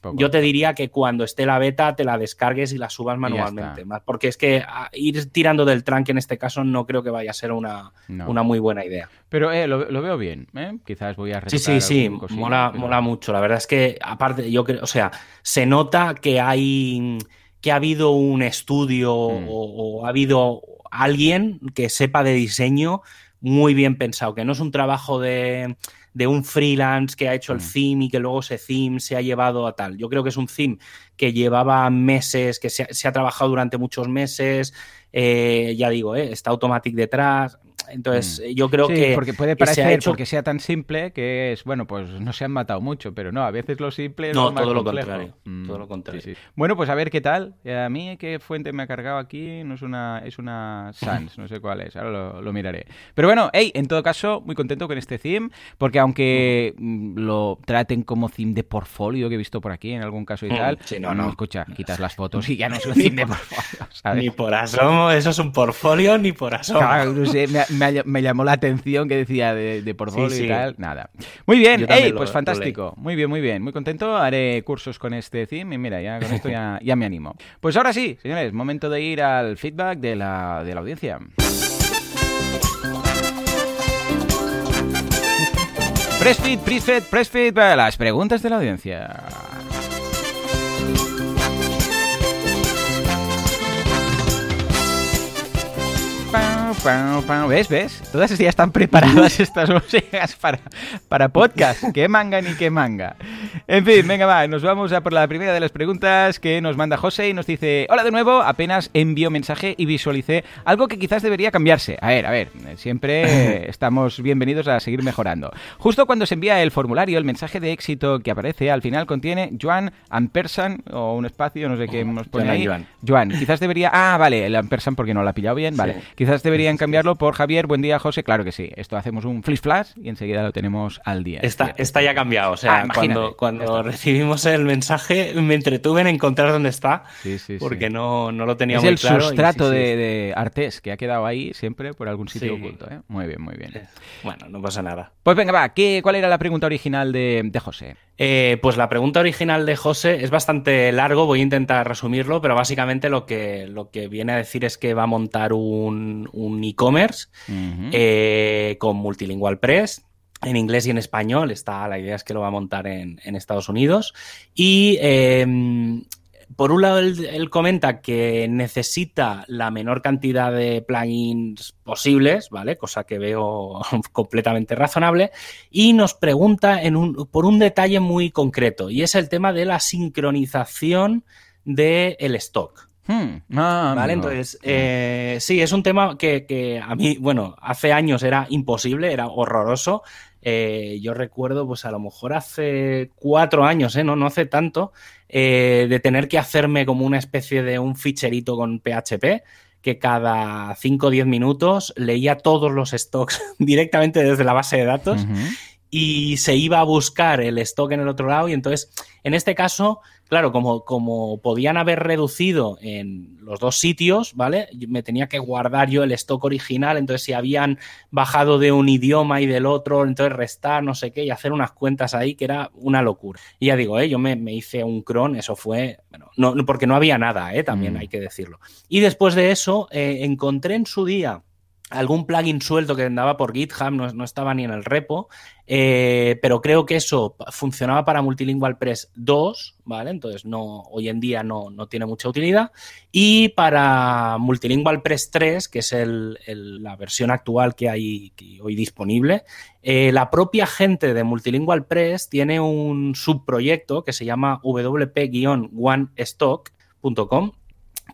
Speaker 1: Poco.
Speaker 2: yo te diría que cuando esté la beta te la descargues y la subas manualmente. Porque es que a- ir tirando del trunk en este caso no creo que vaya a ser una,
Speaker 1: No.
Speaker 2: una muy buena idea.
Speaker 1: Pero eh, lo, lo veo bien, ¿eh? Quizás voy a
Speaker 2: Sí, sí, sí,
Speaker 1: cosilla,
Speaker 2: mola,
Speaker 1: pero-
Speaker 2: mola mucho. La verdad es que, aparte, yo creo, o sea, se nota que hay, que ha habido un estudio
Speaker 1: Mm.
Speaker 2: o, o ha habido alguien que sepa de diseño muy bien pensado, que no es un trabajo de, de un freelance que ha hecho el
Speaker 1: Mm.
Speaker 2: theme y que luego ese theme se ha llevado a tal. Yo creo que es un theme que llevaba meses, que se ha, se ha trabajado durante muchos meses, eh, ya digo, eh, está Automatic detrás. Entonces, eh, yo creo
Speaker 1: sí,
Speaker 2: que
Speaker 1: porque puede
Speaker 2: que se ha
Speaker 1: parecer,
Speaker 2: hecho-
Speaker 1: porque sea tan simple, que es, bueno, pues no se han matado mucho, pero no, a veces lo simple es
Speaker 2: No,
Speaker 1: lo más
Speaker 2: todo lo
Speaker 1: complejo.
Speaker 2: contrario,
Speaker 1: Mm,
Speaker 2: todo lo contrario.
Speaker 1: sí, sí. Bueno, pues a ver qué tal. Eh, A mí, ¿qué fuente me ha cargado aquí? No es una, es una Sans, no sé cuál es, ahora lo, lo miraré. Pero bueno, hey, en todo caso, muy contento con este theme, porque aunque mm, lo traten como theme de portfolio que he visto por aquí en algún caso y
Speaker 2: Mm,
Speaker 1: tal,
Speaker 2: sí, no, no.
Speaker 1: escucha, quitas las fotos y ya no es un [laughs] theme de portfolio, ¿sabes?
Speaker 2: Ni por asomo, eso es un portfolio ni por asomo.
Speaker 1: Claro, no sé, me, me llamó la atención que decía de, de portfolio
Speaker 2: Sí, sí.
Speaker 1: y tal. Nada. Muy bien, ey,
Speaker 2: lo-
Speaker 1: pues fantástico. Muy bien, muy bien. Muy contento. Haré cursos con este theme y mira, ya con esto ya, [laughs] ya me animo. Pues ahora sí, señores, momento de ir al feedback de la, de la audiencia. Pressfit, Pressfit, Pressfit, las preguntas de la audiencia. ¿Ves? ¿Ves? Todas ya están preparadas [laughs] estas músicas para, para podcast. ¿Qué manga ni qué manga? En fin, venga, va, nos vamos a por la primera de las preguntas que nos manda José y nos dice: Hola de nuevo, apenas envío mensaje y visualicé algo que quizás debería cambiarse. A ver, a ver, siempre [laughs] estamos bienvenidos a seguir mejorando. Justo cuando se envía el formulario, el mensaje de éxito que aparece al final contiene Joan Ampersan o un espacio, no sé qué nos pone ahí.
Speaker 2: Joan.
Speaker 1: Joan, quizás debería. Ah, vale, el Ampersan porque no lo ha pillado bien. Vale,
Speaker 2: Sí.
Speaker 1: quizás deberían cambiarlo por Javier. Buen día, José. Claro que sí. Esto hacemos un flash flash y enseguida lo tenemos al día.
Speaker 2: Está, está ya cambiado. O sea,
Speaker 1: Ah,
Speaker 2: cuando, cuando recibimos el mensaje, me entretuve en encontrar dónde está,
Speaker 1: Sí, sí, sí.
Speaker 2: porque no, no lo tenía
Speaker 1: Es
Speaker 2: muy
Speaker 1: el
Speaker 2: claro. y
Speaker 1: sustrato
Speaker 2: sí, sí,
Speaker 1: de, de Artés que ha quedado ahí siempre por algún sitio
Speaker 2: Sí.
Speaker 1: oculto. ¿eh? Muy bien, muy bien.
Speaker 2: Bueno, no pasa nada.
Speaker 1: Pues venga, va. ¿qué, ¿Cuál era la pregunta original de, de José?
Speaker 2: Eh, pues la pregunta original de José es bastante largo, voy a intentar resumirlo, pero básicamente lo que, lo que viene a decir es que va a montar un, un e-commerce
Speaker 1: Ujú.
Speaker 2: eh, con Multilingual Press. En inglés y en español, está, la idea es que lo va a montar en, en Estados Unidos. Y eh, por un lado, él, él comenta que necesita la menor cantidad de plugins posibles, ¿vale? Cosa que veo [laughs] completamente razonable. Y nos pregunta en un, por un detalle muy concreto, y es el tema de la sincronización del stock.
Speaker 1: Hmm. Ah,
Speaker 2: Vale, entonces, eh, sí, es un tema que, que a mí, bueno, hace años era imposible, era horroroso. Eh, yo recuerdo, pues a lo mejor hace cuatro años, ¿eh? no, no hace tanto, eh, de tener que hacerme como una especie de un ficherito con PHP que cada 5 o 10 minutos leía todos los stocks [laughs] directamente desde la base de datos y se iba a buscar el stock en el otro lado y entonces en este caso, claro, como, como podían haber reducido en los dos sitios, ¿vale? Me tenía que guardar yo el stock original, entonces si habían bajado de un idioma y del otro, entonces restar, no sé qué, y hacer unas cuentas ahí que era una locura. Y ya digo, ¿eh? yo me, me hice un cron, eso fue, bueno, no, no- porque no había nada, ¿eh? también
Speaker 1: Mm.
Speaker 2: hay que decirlo. Y después de eso, eh, encontré en su día algún plugin suelto que andaba por GitHub, no, no estaba ni en el repo, eh, pero creo que eso funcionaba para Multilingual Press 2, ¿vale? Entonces no, hoy en día no, no tiene mucha utilidad. Y para Multilingual Press 3, que es el- la versión actual que hay hoy disponible, eh, la propia gente de Multilingual Press tiene un subproyecto que se llama wp-onestock.com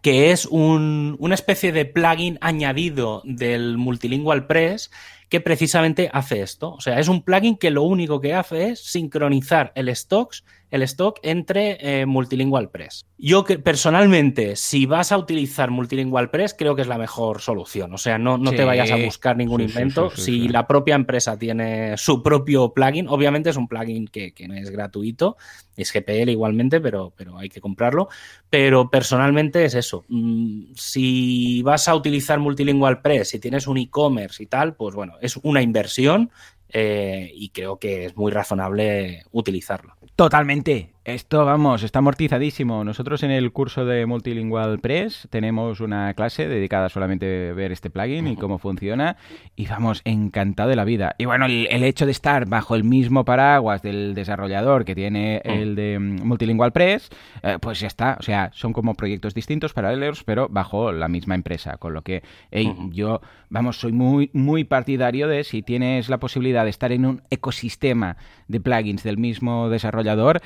Speaker 2: que es un- una especie de plugin añadido del Multilingual Press que precisamente hace esto. O sea, es un plugin que lo único que hace es sincronizar el stocks, el stock entre eh, Multilingual Press. Yo que personalmente, si vas a utilizar Multilingual Press, creo que es la mejor solución. O sea, no, no
Speaker 1: Sí.
Speaker 2: te vayas a buscar ningún
Speaker 1: Sí,
Speaker 2: invento.
Speaker 1: sí,
Speaker 2: si la propia empresa tiene su propio plugin, obviamente es un plugin que, que no es gratuito, es GPL igualmente, pero, pero hay que comprarlo. Pero personalmente es eso. Mm, Si vas a utilizar Multilingual Press, si tienes un e-commerce y tal, pues bueno, es una inversión eh, y creo que es muy razonable utilizarlo.
Speaker 1: Totalmente. Esto, vamos, está amortizadísimo. Nosotros en el curso de Multilingual Press tenemos una clase dedicada solamente a ver este plugin y cómo funciona. Y vamos, encantado de la vida. Y bueno, el, el hecho de estar bajo el mismo paraguas del desarrollador que tiene el de mm, Multilingual Press, eh, pues ya está. O sea, son como proyectos distintos, paralelos, pero bajo la misma empresa. Con lo que, hey, yo, vamos, soy muy, muy partidario de si tienes la posibilidad de estar en un ecosistema de plugins del mismo desarrollador,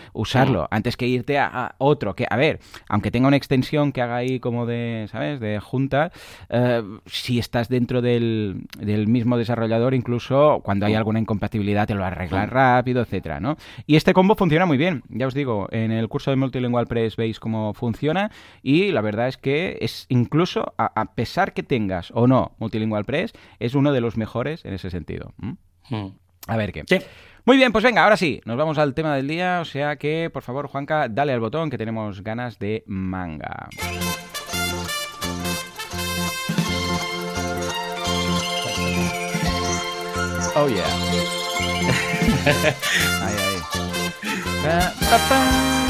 Speaker 1: antes que irte a, a otro. Que, a ver, aunque tenga una extensión que haga ahí como de, ¿sabes?, de junta, eh, si estás dentro del, del mismo desarrollador, incluso cuando hay alguna incompatibilidad te lo arreglas rápido, etcétera, ¿no? Y este combo funciona muy bien, ya os digo, en el curso de Multilingual Press veis cómo funciona y la verdad es que es incluso, a, a pesar que tengas o no Multilingual Press, es uno de los mejores en ese sentido.
Speaker 2: Mm.
Speaker 1: A ver qué.
Speaker 2: Sí.
Speaker 1: Muy bien, pues venga, ahora sí, nos vamos al tema del día, o sea que, por favor, Juanca, dale al botón que tenemos ganas de manga. Oh yeah. [laughs]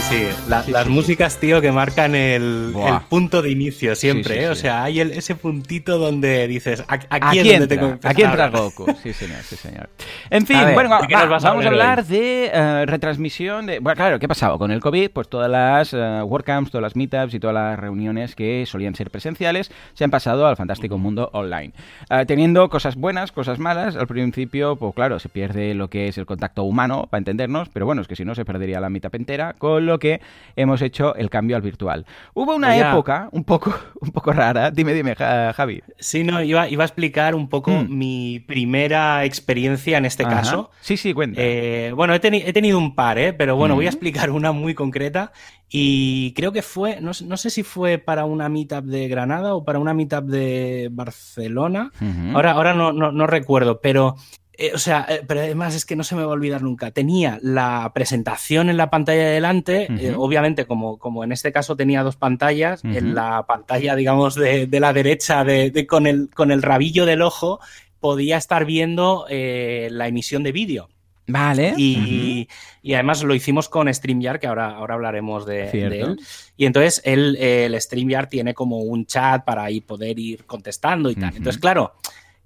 Speaker 2: Sí, sí. las músicas, tío, que marcan el, punto de inicio siempre, ¿eh? O sea, hay ese puntito donde dices, aquí,
Speaker 1: es donde tengo Aquí entra Goku. [laughs] Sí, señor, sí, señor. En fin, bueno, vamos a hablar de uh, retransmisión de... Bueno, claro, ¿qué ha pasado? Con el COVID, pues todas las uh, WordCamps, todas las meetups y todas las reuniones que solían ser presenciales se han pasado al fantástico mundo online. Uh, teniendo cosas buenas, cosas malas, al principio, pues claro, se pierde lo que es el contacto humano, para entendernos, pero bueno, es que si no se perdería la meetup entera, con lo que hemos hecho el cambio al virtual. Hubo una época un poco, [laughs] un poco rara, dime, dime, Javi.
Speaker 2: Sí, no, iba, iba a explicar un poco mm. mi primera experiencia en este caso.
Speaker 1: Sí, sí, cuenta.
Speaker 2: Eh, bueno, he, tenido un par, ¿eh? pero bueno, voy a mm. explicar [laughs] una muy concreta y creo que fue, no, sé si fue para una meetup de Granada o para una meetup de Barcelona. Ahora, ahora no, no, recuerdo, pero eh, o sea, eh, pero además es que no se me va a olvidar nunca. Tenía la presentación en la pantalla de delante, eh, obviamente como, como en este caso tenía dos pantallas, en la pantalla, digamos, de, la derecha, de, con, el, con el rabillo del ojo, podía estar viendo la emisión de vídeo.
Speaker 1: Vale.
Speaker 2: Y, además lo hicimos con StreamYard, que ahora, ahora hablaremos de, él. Y entonces el, el StreamYard tiene como un chat para ahí poder ir contestando y tal. Entonces, claro,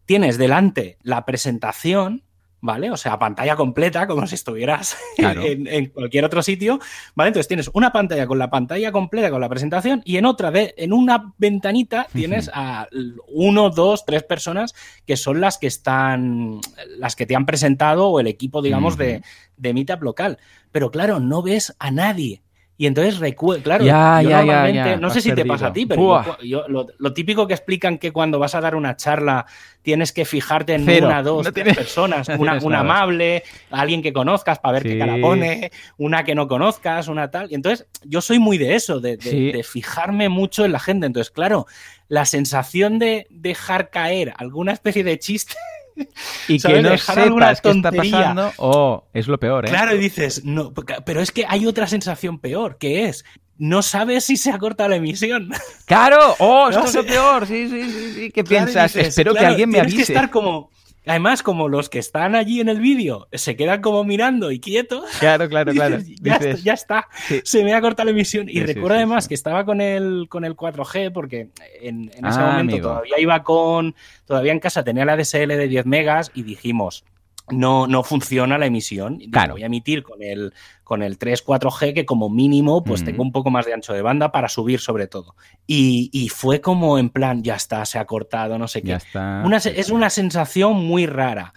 Speaker 2: tienes delante la presentación, ¿vale? O sea, pantalla completa, como si estuvieras [laughs] en, cualquier otro sitio, ¿vale? Entonces tienes una pantalla con la pantalla completa, con la presentación, y en otra, de, en una ventanita, tienes a uno, dos, tres personas que son las que están, las que te han presentado o el equipo, digamos, de, de Meetup local. Pero claro, no ves a nadie. Y entonces claro,
Speaker 1: ya, ya, ya,
Speaker 2: no sé si te pasa a ti, pero yo, lo, típico que explican que cuando vas a dar una charla tienes que fijarte en una, dos, tres personas, [laughs] una, amable, alguien que conozcas para ver qué cara pone, una que no conozcas, una tal. Y entonces yo soy muy de eso, de, de fijarme mucho en la gente. Entonces, claro, la sensación de dejar caer alguna especie de chiste
Speaker 1: y que no sepas qué está pasando, oh, es lo peor, ¿eh?
Speaker 2: Claro, y dices, no, pero es que hay otra sensación peor, que es, no sabes si se ha cortado la emisión.
Speaker 1: Claro, oh, [laughs] esto es lo peor, sí, sí, sí, ¿qué piensas? Espero que alguien me avise.
Speaker 2: Tienes que estar como, Además, como los que están allí en el vídeo se quedan como mirando y quietos.
Speaker 1: Claro, claro, [laughs] claro.
Speaker 2: ya, está, se me ha cortado la emisión. Y recuerdo además que estaba con el, con el 4G, porque en, ese ah, momento todavía iba con. Todavía en casa tenía la DSL de 10 megas y dijimos, no, no funciona la emisión. Claro. Voy a emitir con el, con el 3-4G que como mínimo pues tengo un poco más de ancho de banda para subir sobre todo. Y, fue como en plan, ya está, se ha cortado, no sé qué. es una sensación muy rara.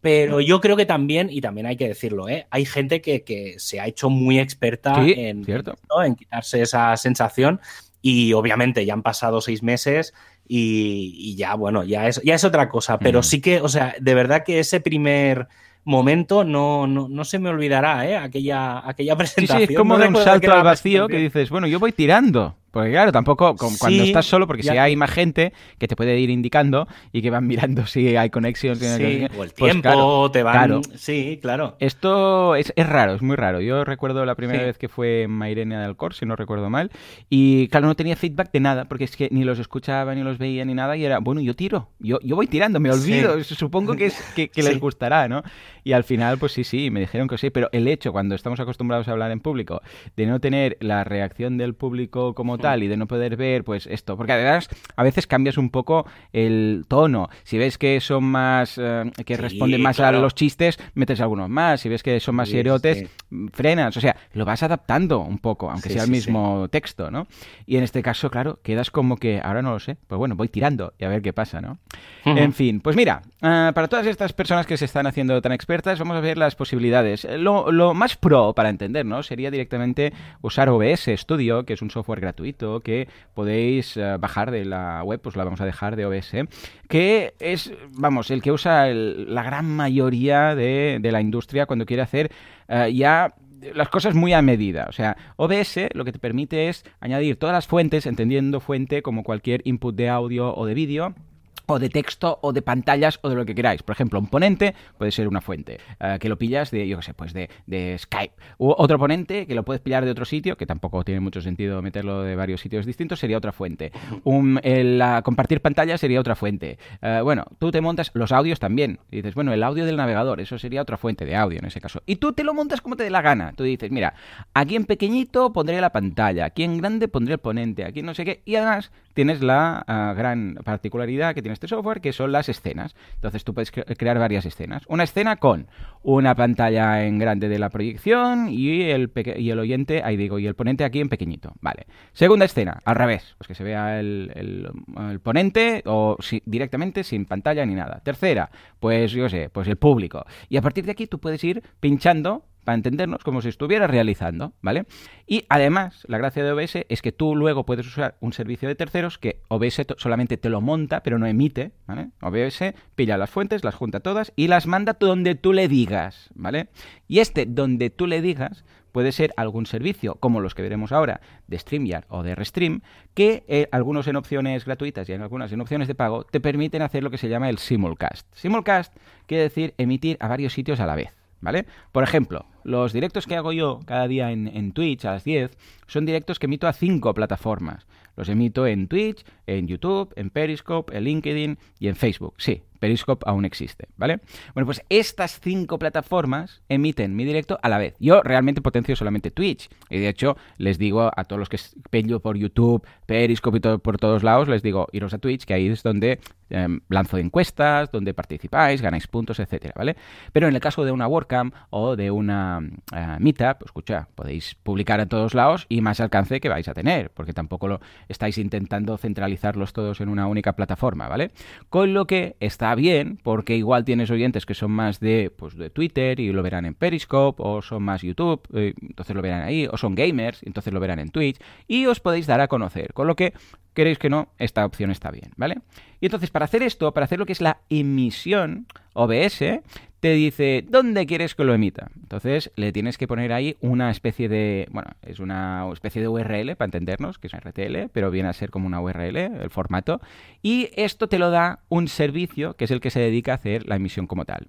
Speaker 2: Pero yo creo que también, y también hay que decirlo, ¿eh? hay gente que, se ha hecho muy experta en, en quitarse esa sensación y obviamente ya han pasado seis meses y, ya, bueno, ya es, ya es otra cosa. Pero sí que, o sea, de verdad que ese primer momento no, no, no se me olvidará, ¿eh? Aquella, aquella presentación.
Speaker 1: Sí, sí, es como de un salto al vacío que dices, bueno, yo voy tirando. Porque claro, tampoco cuando estás solo, porque si hay más gente que te puede ir indicando y que van [laughs] mirando si hay conexión.
Speaker 2: Si sí, o el pues tiempo, te van... Sí, claro.
Speaker 1: Esto es, raro, es muy raro. Yo recuerdo la primera vez que fue Mairene del Cor, si no recuerdo mal, y claro, no tenía feedback de nada, porque es que ni los escuchaba, ni los veía, ni nada, y era, bueno, yo tiro, yo, yo voy tirando, me olvido, supongo que, es, que, [laughs] les gustará, ¿no? Y al final, pues sí, sí, me dijeron que sí, pero el hecho, cuando estamos acostumbrados a hablar en público, de no tener la reacción del público como y de no poder ver pues esto, porque además a veces cambias un poco el tono, si ves que son más, eh, que responden más a los chistes, metes algunos más, si ves que son más seriotes, frenas, o sea, lo vas adaptando un poco, aunque sea el mismo texto, ¿no? Y en este caso, claro, quedas como que, ahora no lo sé, pues bueno, voy tirando y a ver qué pasa, ¿no? En fin, pues mira, eh, para todas estas personas que se están haciendo tan expertas, vamos a ver las posibilidades. Lo, lo más pro para entender, ¿no? Sería directamente usar OBS Studio, que es un software gratuito que podéis eh, bajar de la web, pues la vamos a dejar de OBS, que es, vamos, el que usa la gran mayoría de, la industria cuando quiere hacer eh, ya las cosas muy a medida. O sea, OBS lo que te permite es añadir todas las fuentes, entendiendo fuente como cualquier input de audio o de vídeo o de texto o de pantallas o de lo que queráis. Por ejemplo, un ponente puede ser una fuente eh, que lo pillas de, yo qué sé, pues de, de, Skype. U otro ponente que lo puedes pillar de otro sitio, que tampoco tiene mucho sentido meterlo de varios sitios distintos, sería otra fuente. El, compartir pantalla sería otra fuente. Uh, bueno, tú te montas los audios también. Dices, bueno, el audio del navegador, eso sería otra fuente de audio en ese caso. Y tú te lo montas como te dé la gana. Tú dices, mira, aquí en pequeñito pondré la pantalla, aquí en grande pondré el ponente, aquí no sé qué. Y además tienes la uh, gran particularidad que tiene este software, que son las escenas. Entonces tú puedes cre crear varias escenas. Una escena con una pantalla en grande de la proyección y el, y oyente, ahí digo, y el ponente aquí en pequeñito. Vale. Segunda escena, al revés, pues que se vea el ponente o si, directamente sin pantalla ni nada. Tercera, pues yo sé, pues el público. Y a partir de aquí tú puedes ir pinchando para entendernos, como si estuviera realizando, ¿vale? Y además, la gracia de OBS es que tú luego puedes usar un servicio de terceros que OBS solamente te lo monta, pero no emite, ¿vale? OBS pilla las fuentes, las junta todas y las manda donde tú le digas, ¿vale? Y este donde tú le digas puede ser algún servicio, como los que veremos ahora, de StreamYard o de Restream, que eh, algunos en opciones gratuitas y en algunas en opciones de pago te permiten hacer lo que se llama el simulcast. Simulcast quiere decir emitir a varios sitios a la vez. ¿Vale? Por ejemplo, los directos que hago yo cada día en, Twitch a las 10 son directos que emito a cinco plataformas. Los emito en Twitch, en YouTube, en Periscope, en LinkedIn y en Facebook. Sí, Periscope aún existe, ¿vale? Bueno, pues estas cinco plataformas emiten mi directo a la vez. Yo realmente potencio solamente Twitch. Y de hecho, les digo a todos los que pello por YouTube, Periscope y todo, por todos lados, les digo, iros a Twitch, que ahí es donde eh, lanzo encuestas, donde participáis, ganáis puntos, etcétera, ¿vale? Pero en el caso de una WordCamp o de una uh, Meetup, pues, escucha, podéis publicar en todos lados y más alcance que vais a tener, porque tampoco lo estáis intentando centralizarlos todos en una única plataforma, ¿vale? Con lo que está bien, porque igual tienes oyentes que son más de, pues, de Twitter y lo verán en Periscope, o son más YouTube, eh, entonces lo verán ahí, o son gamers, entonces lo verán en Twitch, y os podéis dar a conocer, con lo que queréis que no, esta opción está bien, ¿vale? Y entonces para hacer esto, para hacer lo que es la emisión OBS, te dice dónde quieres que lo emita. Entonces le tienes que poner ahí una especie de, bueno, es una especie de URL para entendernos, que es RTL, pero viene a ser como una URL, el formato. Y esto te lo da un servicio que es el que se dedica a hacer la emisión como tal.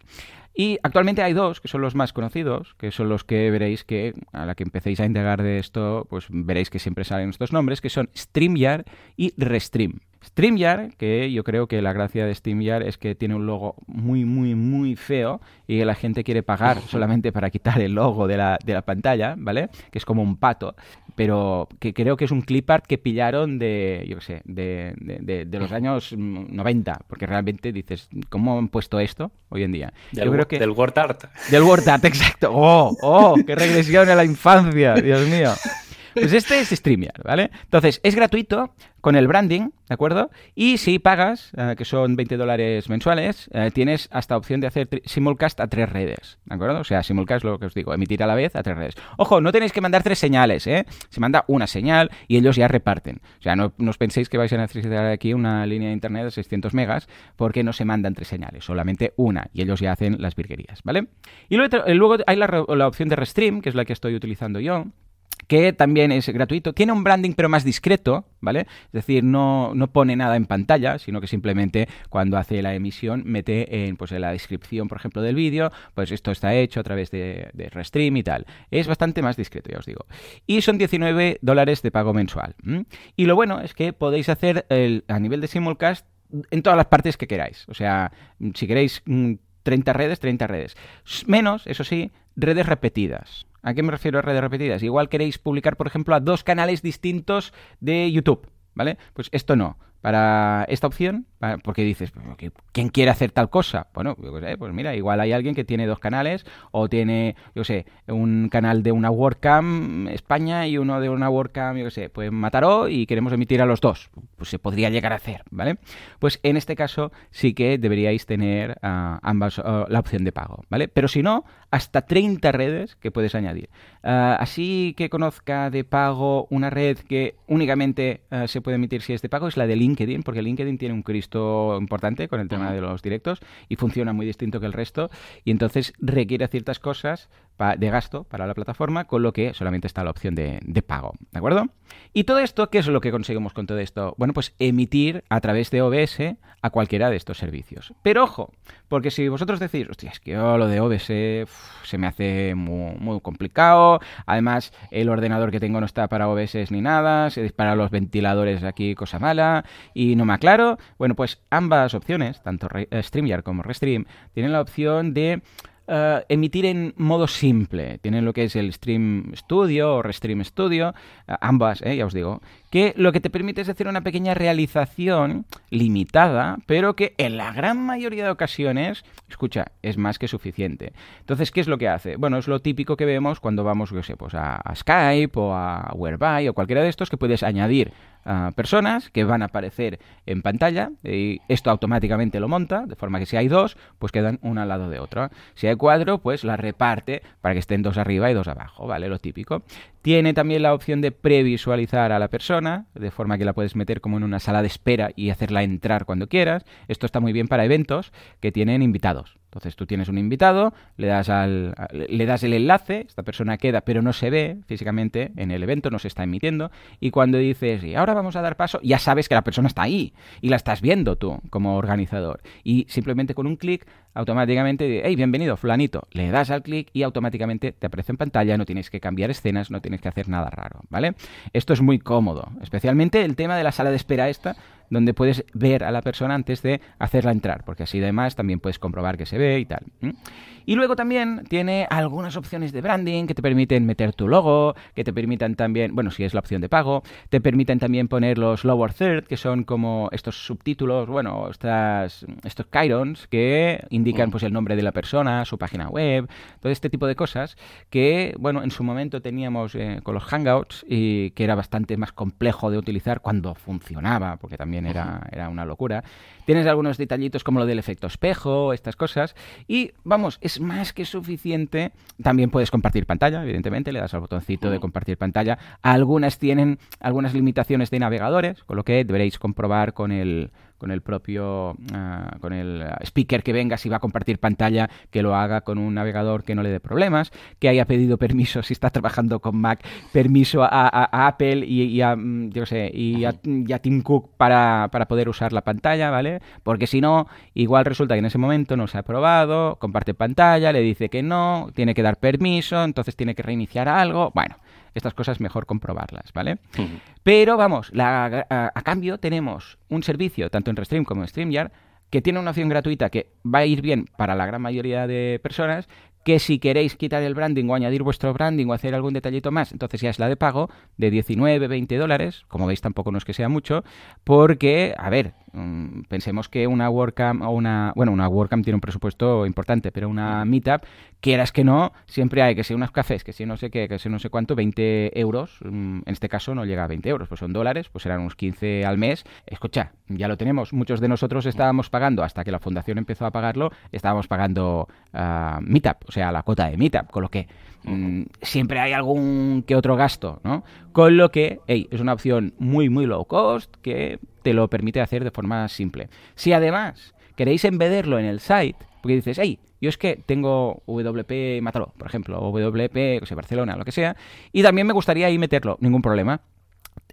Speaker 1: Y actualmente hay dos, que son los más conocidos, que son los que veréis que, a la que empecéis a indagar de esto, pues veréis que siempre salen estos nombres, que son StreamYard y Restream. StreamYard, que yo creo que la gracia de StreamYard es que tiene un logo muy, muy, muy feo y que la gente quiere pagar solamente para quitar el logo de la, de la pantalla, ¿vale? Que es como un pato, pero que creo que es un clip art que pillaron de, yo qué sé, de, de, de, los años 90, porque realmente dices, ¿cómo han puesto esto hoy en día?
Speaker 2: Del, yo creo que, del Word Art.
Speaker 1: Del Word Art, [laughs] exacto. ¡Oh! ¡Oh! ¡Qué regresión a la infancia! Dios mío. Pues este es StreamYard, ¿vale? Entonces, es gratuito con el branding, ¿de acuerdo? Y si pagas, eh, que son 20 dólares mensuales, eh, tienes hasta opción de hacer simulcast a tres redes, ¿de acuerdo? O sea, simulcast lo que os digo, emitir a la vez a tres redes. Ojo, no tenéis que mandar tres señales, ¿eh? Se manda una señal y ellos ya reparten. O sea, no, no os penséis que vais a necesitar aquí una línea de internet de 600 megas porque no se mandan tres señales, solamente una y ellos ya hacen las virguerías, ¿vale? Y luego, luego hay la, la opción de Restream, que es la que estoy utilizando yo, que también es gratuito. Tiene un branding pero más discreto, ¿vale? Es decir, no, no, pone nada en pantalla, sino que simplemente cuando hace la emisión mete en, pues, en la descripción, por ejemplo, del vídeo, pues esto está hecho a través de, de Restream y tal. Es bastante más discreto, ya os digo. Y son 19 dólares de pago mensual. Y lo bueno es que podéis hacer el, a nivel de simulcast en todas las partes que queráis. O sea, si queréis 30 redes, 30 redes. Menos, eso sí, redes repetidas. ¿A qué me refiero a redes repetidas? Igual queréis publicar, por ejemplo, a dos canales distintos de YouTube, ¿vale? Pues esto no. Para esta opción, porque dices, ¿quién quiere hacer tal cosa? Bueno, pues mira, igual hay alguien que tiene dos canales o tiene, yo sé, un canal de una WordCamp España y uno de una WordCamp, yo sé, pues Mataró y queremos emitir a los dos. Pues se podría llegar a hacer, ¿vale? Pues en este caso sí que deberíais tener uh, ambas la opción de pago, ¿vale? Pero si no, hasta 30 redes que puedes añadir. Uh, así que conozca de pago una red que únicamente se puede emitir si es de pago es la de LinkedIn LinkedIn, porque LinkedIn tiene un Cristo importante con el tema de los directos y funciona muy distinto que el resto y entonces requiere ciertas cosas de gasto para la plataforma, con lo que solamente está la opción de, pago, ¿de acuerdo? Y todo esto, ¿qué es lo que conseguimos con todo esto? Bueno, pues emitir a través de OBS a cualquiera de estos servicios. Pero ojo, porque si vosotros decís, hostia, es que yo lo de OBS se me hace muy, muy, complicado, además el ordenador que tengo no está para OBS ni nada, se dispara los ventiladores aquí, cosa mala, y no me aclaro, bueno, pues ambas opciones, tanto StreamYard como Restream, tienen la opción de eh, emitir en modo simple. Tienen lo que es el Stream Studio o Restream Studio, eh, ambas, eh, ya os digo, que lo que te permite es hacer una pequeña realización limitada, pero que en la gran mayoría de ocasiones, escucha, es más que suficiente. Entonces, ¿qué es lo que hace? Bueno, es lo típico que vemos cuando vamos, yo sé, pues a, Skype o a Whereby o cualquiera de estos que puedes añadir personas que van a aparecer en pantalla y esto automáticamente lo monta, de forma que si hay dos, pues quedan una al lado de otra. Si hay cuatro, pues la reparte para que estén dos arriba y dos abajo, ¿vale? Lo típico. Tiene también la opción de previsualizar a la persona, de forma que la puedes meter como en una sala de espera y hacerla entrar cuando quieras. Esto está muy bien para eventos que tienen invitados. Entonces tú tienes un invitado, le das, al, le das el enlace, esta persona queda, pero no se ve físicamente en el evento, no se está emitiendo, y cuando dices, y ahora vamos a dar paso, ya sabes que la persona está ahí y la estás viendo tú como organizador. Y simplemente con un clic, automáticamente, hey, bienvenido, fulanito, le das al clic y automáticamente te aparece en pantalla, no tienes que cambiar escenas, no tienes que hacer nada raro, ¿vale? Esto es muy cómodo, especialmente el tema de la sala de espera esta, donde puedes ver a la persona antes de hacerla entrar, porque así además también puedes comprobar que se ve y tal. Y luego también tiene algunas opciones de branding que te permiten meter tu logo, que te permitan también, bueno, si es la opción de pago, te permiten también poner los lower third, que son como estos subtítulos, bueno, estas, estos chirons que indican mm. pues el nombre de la persona, su página web, todo este tipo de cosas que, bueno, en su momento teníamos eh, con los Hangouts y que era bastante más complejo de utilizar cuando funcionaba, porque también era, era una locura. Tienes algunos detallitos como lo del efecto espejo, estas cosas, y vamos, es más que suficiente. También puedes compartir pantalla, evidentemente, le das al botoncito de compartir pantalla. Algunas tienen algunas limitaciones de navegadores, con lo que deberéis comprobar con el, con el propio ah, con el speaker que venga si va a compartir pantalla que lo haga con un navegador que no le dé problemas que haya pedido permiso si está trabajando con Mac permiso a, Apple y, a mm, yo sé y a, Tim Cook para, para, poder usar la pantalla vale porque si no igual resulta que en ese momento no se ha aprobado comparte pantalla le dice que no tiene que dar permiso entonces tiene que reiniciar algo bueno estas cosas mejor comprobarlas, ¿vale? Pero vamos, a, cambio tenemos un servicio, tanto en Restream como en StreamYard, que tiene una opción gratuita que va a ir bien para la gran mayoría de personas, que si queréis quitar el branding o añadir vuestro branding o hacer algún detallito más, entonces ya es la de pago de 19, 20 dólares, como veis tampoco no es que sea mucho, porque, a ver, Mm, pensemos que una WordCamp o una, bueno, una WordCamp tiene un presupuesto importante, pero una Meetup, quieras que no, siempre hay que ser unos cafés, que si no sé qué, que si no sé cuánto, 20 euros, mm, en este caso no llega a 20 euros, pues son dólares, pues serán unos 15 al mes. Escucha, ya lo tenemos, muchos de nosotros estábamos pagando, hasta que la fundación empezó a pagarlo, estábamos pagando uh, Meetup, o sea, la cuota de Meetup, con lo que mm, siempre hay algún que otro gasto, ¿no? Con lo que, hey, es una opción muy, muy low cost que te lo permite hacer de forma simple. Si además queréis embederlo en el site, porque dices, hey, yo es que tengo WP Mataró, por ejemplo, o WP, o Barcelona, lo que sea, y también me gustaría ahí meterlo, ningún problema.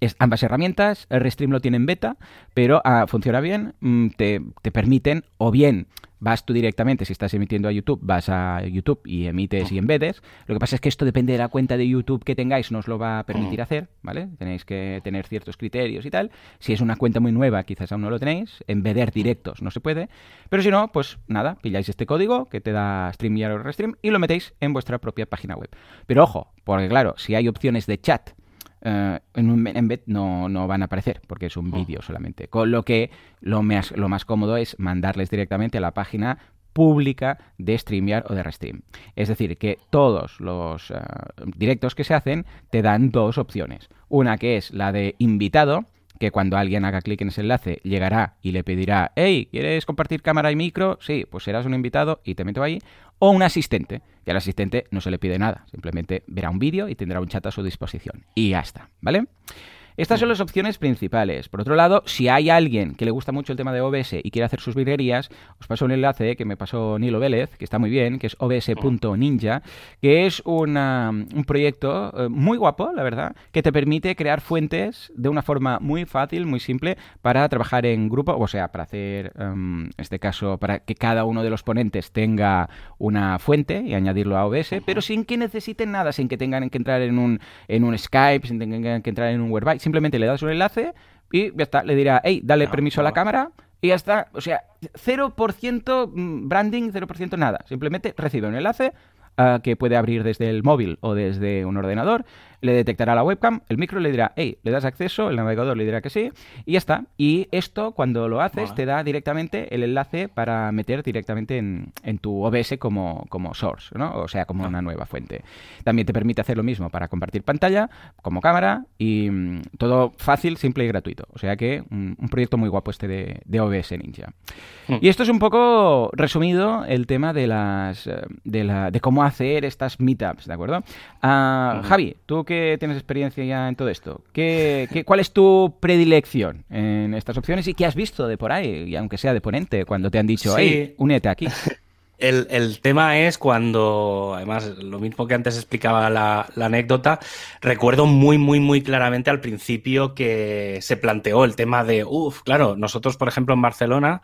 Speaker 1: Es, ambas herramientas, el Restream lo tiene en beta, pero ah, funciona bien, mm, te, te permiten o bien vas tú directamente, si estás emitiendo a YouTube, vas a YouTube y emites y embedes. Lo que pasa es que esto depende de la cuenta de YouTube que tengáis, no os lo va a permitir hacer, ¿vale? Tenéis que tener ciertos criterios y tal. Si es una cuenta muy nueva, quizás aún no lo tenéis. Embeder directos no se puede. Pero si no, pues nada, pilláis este código que te da StreamYard o Restream y lo metéis en vuestra propia página web. Pero ojo, porque claro, si hay opciones de chat eh, en un embed no, no, van a aparecer porque es un oh. vídeo solamente. Con lo que lo más, lo más cómodo es mandarles directamente a la página pública de StreamYard o de Restream. Es decir, que todos los eh, directos que se hacen te dan dos opciones. Una que es la de invitado, que cuando alguien haga clic en ese enlace llegará y le pedirá, hey, ¿quieres compartir cámara y micro? Sí, pues serás un invitado y te meto ahí. O un asistente, y al asistente no se le pide nada, simplemente verá un vídeo y tendrá un chat a su disposición. Y ya está, ¿vale? Estas son las opciones principales. Por otro lado, si hay alguien que le gusta mucho el tema de OBS y quiere hacer sus virguerías, os paso un enlace que me pasó Nilo Vélez, que está muy bien, que es obs.ninja, que es una, un proyecto eh, muy guapo, la verdad, que te permite crear fuentes de una forma muy fácil, muy simple, para trabajar en grupo, o sea, para hacer, em, en este caso, para que cada uno de los ponentes tenga una fuente y añadirlo a OBS, pero sin que necesiten nada, sin que tengan que entrar en un, en un Skype, sin que tengan que entrar en un Whereby. Simplemente le das un enlace y ya está. Le dirá, hey, dale permiso a la cámara y ya está. O sea, 0% mm, branding, 0% nada. Simplemente recibe un enlace, uh, que puede abrir desde el móvil o desde un ordenador le detectará la webcam, el micro le dirá, hey, le das acceso, el navegador le dirá que sí, y ya está. Y esto, cuando lo haces, te da directamente el enlace para meter directamente en, tu OBS como, como source, ¿no? O sea, como ah. una nueva fuente. También te permite hacer lo mismo para compartir pantalla, como cámara, y mm, todo fácil, simple y gratuito. O sea que mm, un proyecto muy guapo este de, OBS Ninja. Hmm. Y esto es un poco resumido el tema de las eh, de, la, de cómo hacer estas meetups, ¿de acuerdo? Uh, Javi, tú que tienes experiencia ya en todo esto, ¿qué, cuál es tu predilección en estas opciones y qué has visto de por ahí, y aunque sea de ponente, cuando te han dicho, hey, únete aquí? [laughs]
Speaker 2: El, tema es cuando, además, lo mismo que antes explicaba la, anécdota, recuerdo muy, muy, muy claramente al principio que se planteó el tema de, uff, claro, nosotros, por ejemplo, en Barcelona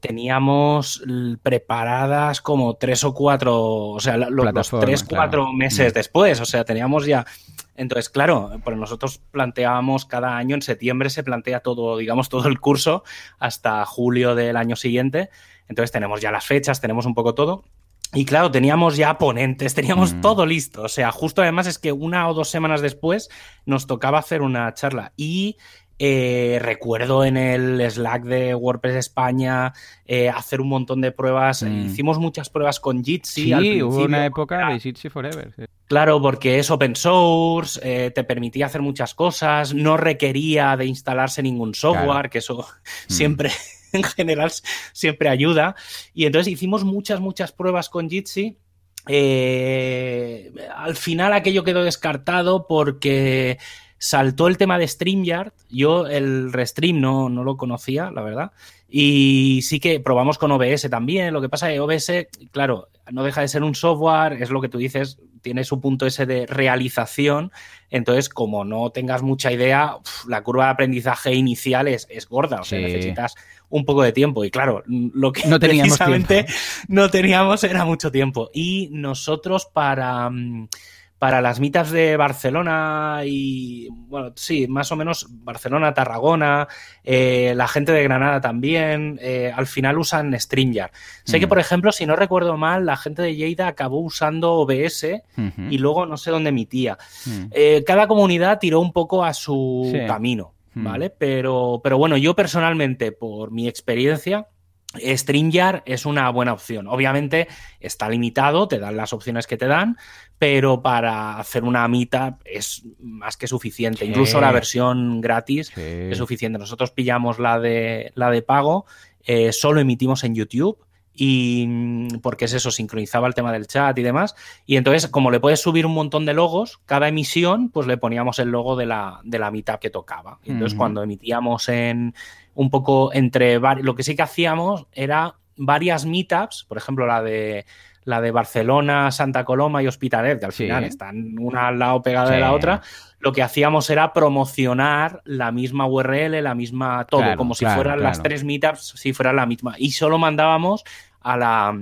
Speaker 2: teníamos preparadas como tres o cuatro, o sea, los tres, cuatro meses después, o sea, teníamos ya entonces, claro, pues nosotros planteábamos cada año, en septiembre se plantea todo, digamos, todo el curso hasta julio del año siguiente. Entonces tenemos ya las fechas, tenemos un poco todo. Y claro, teníamos ya ponentes, teníamos mm. todo listo. O sea, justo además es que una o dos semanas después nos tocaba hacer una charla. Y eh, recuerdo en el Slack de WordPress España eh, hacer un montón de pruebas. Mm. Hicimos muchas pruebas con Jitsi.
Speaker 1: Sí, hubo una época de Jitsi Forever.
Speaker 2: Claro, porque es open source, eh, te permitía hacer muchas cosas, no requería de instalarse ningún software, que eso mm. siempre, [laughs] en general, siempre ayuda. Y entonces hicimos muchas, muchas pruebas con Jitsi. al final aquello quedó descartado porque saltó el tema de StreamYard. Yo el Restream no, no lo conocía, la verdad. Y sí que probamos con OBS también. Lo que pasa es que OBS, claro, no deja de ser un software, es lo que tú dices, tiene su punto ese de realización. Entonces, como no tengas mucha idea, la curva de aprendizaje inicial es, gorda. O sea, necesitas un poco de tiempo. Y claro, lo que no teníamos [laughs] precisamente no teníamos era mucho tiempo. Y nosotros para. Para las mitas de Barcelona y, bueno, sí, más o menos Barcelona, Tarragona, eh, la gente de Granada también, eh, al final usan StreamYard. Sé que, mm. por ejemplo, si no recuerdo mal, la gente de Lleida acabó usando OBS y luego no sé dónde emitía. Mm. Eh, cada comunidad tiró un poco a su camino, mm. ¿vale? Pero, pero bueno, yo personalmente, por mi experiencia, StreamYard es una buena opción. Obviamente está limitado, te dan las opciones que te dan, pero para hacer una mitad es más que suficiente. Incluso la versión gratis es suficiente. Nosotros pillamos la de, la de pago, eh, solo emitimos en YouTube y mm, porque es eso, sincronizaba el tema del chat y demás. Y entonces, como le puedes subir un montón de logos, cada emisión, pues le poníamos el logo de la, de la mitad que tocaba. entonces, cuando emitíamos en un poco entre lo que sí que hacíamos era varias meetups, por ejemplo, la de la de Barcelona, Santa Coloma y Hospitalet, que al final están una al lado pegada de la otra, lo que hacíamos era promocionar la misma URL, la misma todo, como si fueran las tres meetups, si fuera la misma. Y solo mandábamos a la,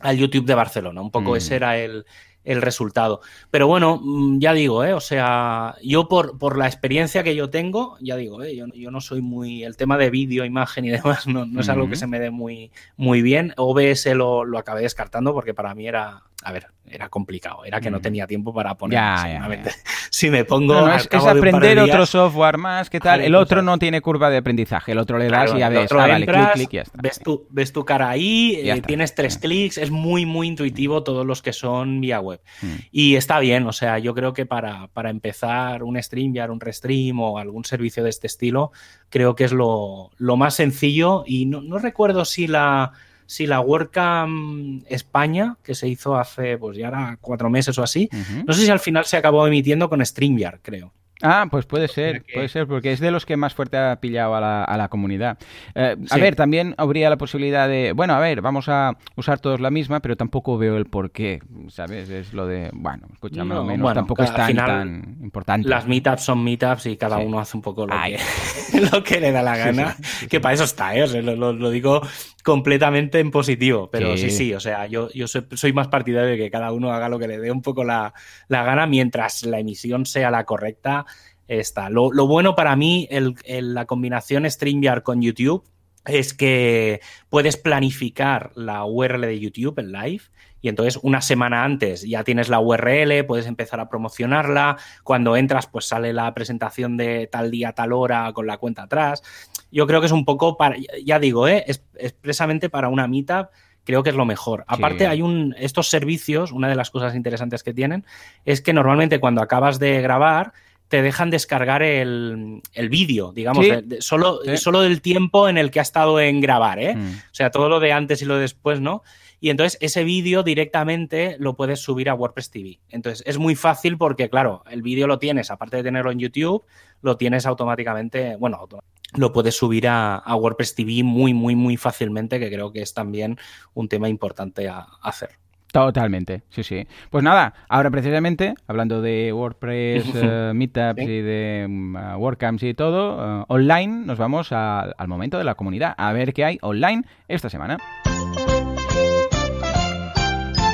Speaker 2: al YouTube de Barcelona. Un poco ese mm. era el, el resultado. Pero bueno, mm, ya digo, ¿eh? o sea, yo por, por la experiencia que yo tengo, ya digo, ¿eh? yo, yo no soy muy. El tema de vídeo, imagen y [laughs] demás no, no es algo que se me dé muy, muy bien. OBS lo, lo acabé descartando porque para mí era a ver, era complicado, era que no tenía tiempo para poner. [laughs] Si me pongo.
Speaker 1: es, aprender otro software más, ¿qué tal? el otro no tiene curva de aprendizaje, el otro le das y ya ves, ah, vale, clic, clic y ya está.
Speaker 2: Ves tu, ves tu cara ahí, eh, tienes tres clics, es muy, muy intuitivo todos los que son vía web. Mm. Y está bien, o sea, yo creo que para, para empezar un StreamYard, un Restream o algún servicio de este estilo, creo que es lo, lo más sencillo y no, no recuerdo si la si la WordCamp España, que se hizo hace, pues ya era cuatro meses o así, no sé si al final se acabó emitiendo con StreamYard, creo.
Speaker 1: Ah, pues puede ser, puede ser, porque es de los que más fuerte ha pillado a la, a la comunidad. Eh, a ver, también habría la posibilidad de, bueno, a ver, vamos a usar todos la misma, pero tampoco veo el por qué, ¿sabes? Es lo de, bueno, escúchame, no, menos, tampoco es tan, tan, importante.
Speaker 2: Las meetups son meetups y cada uno hace un poco lo, que, [laughs] lo que, le da la gana, que para eso está, ¿eh? lo, digo completamente en positivo, pero sí, sí, o sea, yo, yo soy, más partidario de que cada uno haga lo que le dé un poco la, la gana mientras la emisión sea la correcta está. Lo, bueno para mí, el, la combinación StreamYard con YouTube, es que puedes planificar la URL de YouTube en live y entonces una semana antes ya tienes la URL, puedes empezar a promocionarla, cuando entras pues sale la presentación de tal día, tal hora con la cuenta atrás. Yo creo que es un poco para, ya digo, ¿eh? expresamente para una meetup creo que es lo mejor. Aparte, hay un, estos servicios, una de las cosas interesantes que tienen es que normalmente cuando acabas de grabar, te dejan descargar el, vídeo, digamos, solo, solo del tiempo en el que ha estado en grabar, ¿eh? Mm. O sea, todo lo de antes y lo de después, ¿no? Y entonces ese vídeo directamente lo puedes subir a WordPress TV. Entonces es muy fácil porque, claro, el vídeo lo tienes, aparte de tenerlo en YouTube, lo tienes automáticamente, bueno, lo puedes subir a, WordPress TV muy, muy, muy fácilmente, que creo que es también un tema importante a hacer.
Speaker 1: Totalmente, sí, sí. Pues nada, ahora precisamente, hablando de WordPress, [laughs] eh, Meetups y de mm, WordCamps y todo, eh, online, nos vamos al momento de la comunidad, a ver qué hay online esta semana.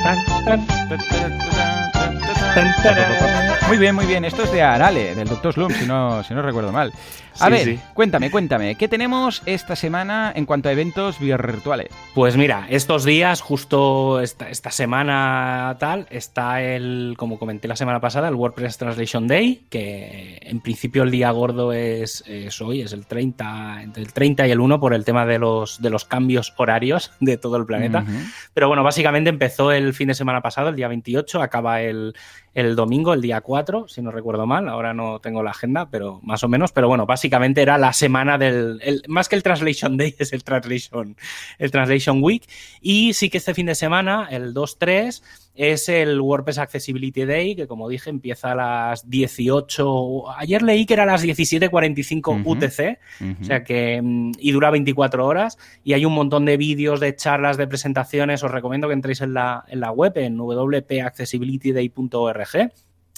Speaker 1: dun, dun, dun, Muy bien, muy bien. Esto es de Arale, del Dr. Slum, si no, si no recuerdo mal. A ver, cuéntame, cuéntame, ¿qué tenemos esta semana en cuanto a eventos virtuales?
Speaker 2: Pues mira, estos días, justo esta, esta semana tal, está el, como comenté la semana pasada, el WordPress Translation Day, que en principio el día gordo es, hoy, es el 30, entre el 30 y el 1 por el tema de los, de los cambios horarios [laughs] de todo el planeta. Pero bueno, básicamente empezó el fin de semana pasado, el día 28, acaba el, el domingo, el día 4, si no recuerdo mal, ahora no tengo la agenda, pero más o menos, pero bueno, básicamente era la semana del, más que el Translation Day, [laughs] es el Translation, el Translation Week, y sí que este fin de semana, el 2-3, es el WordPress Accessibility Day, que como dije empieza a las 18, ayer leí que era a las 17.45 UTC, o sea que, mm, y dura 24 horas, y hay un montón de vídeos, de charlas, de presentaciones, os recomiendo que entréis en la, en la web, en wpaccessibilityday.org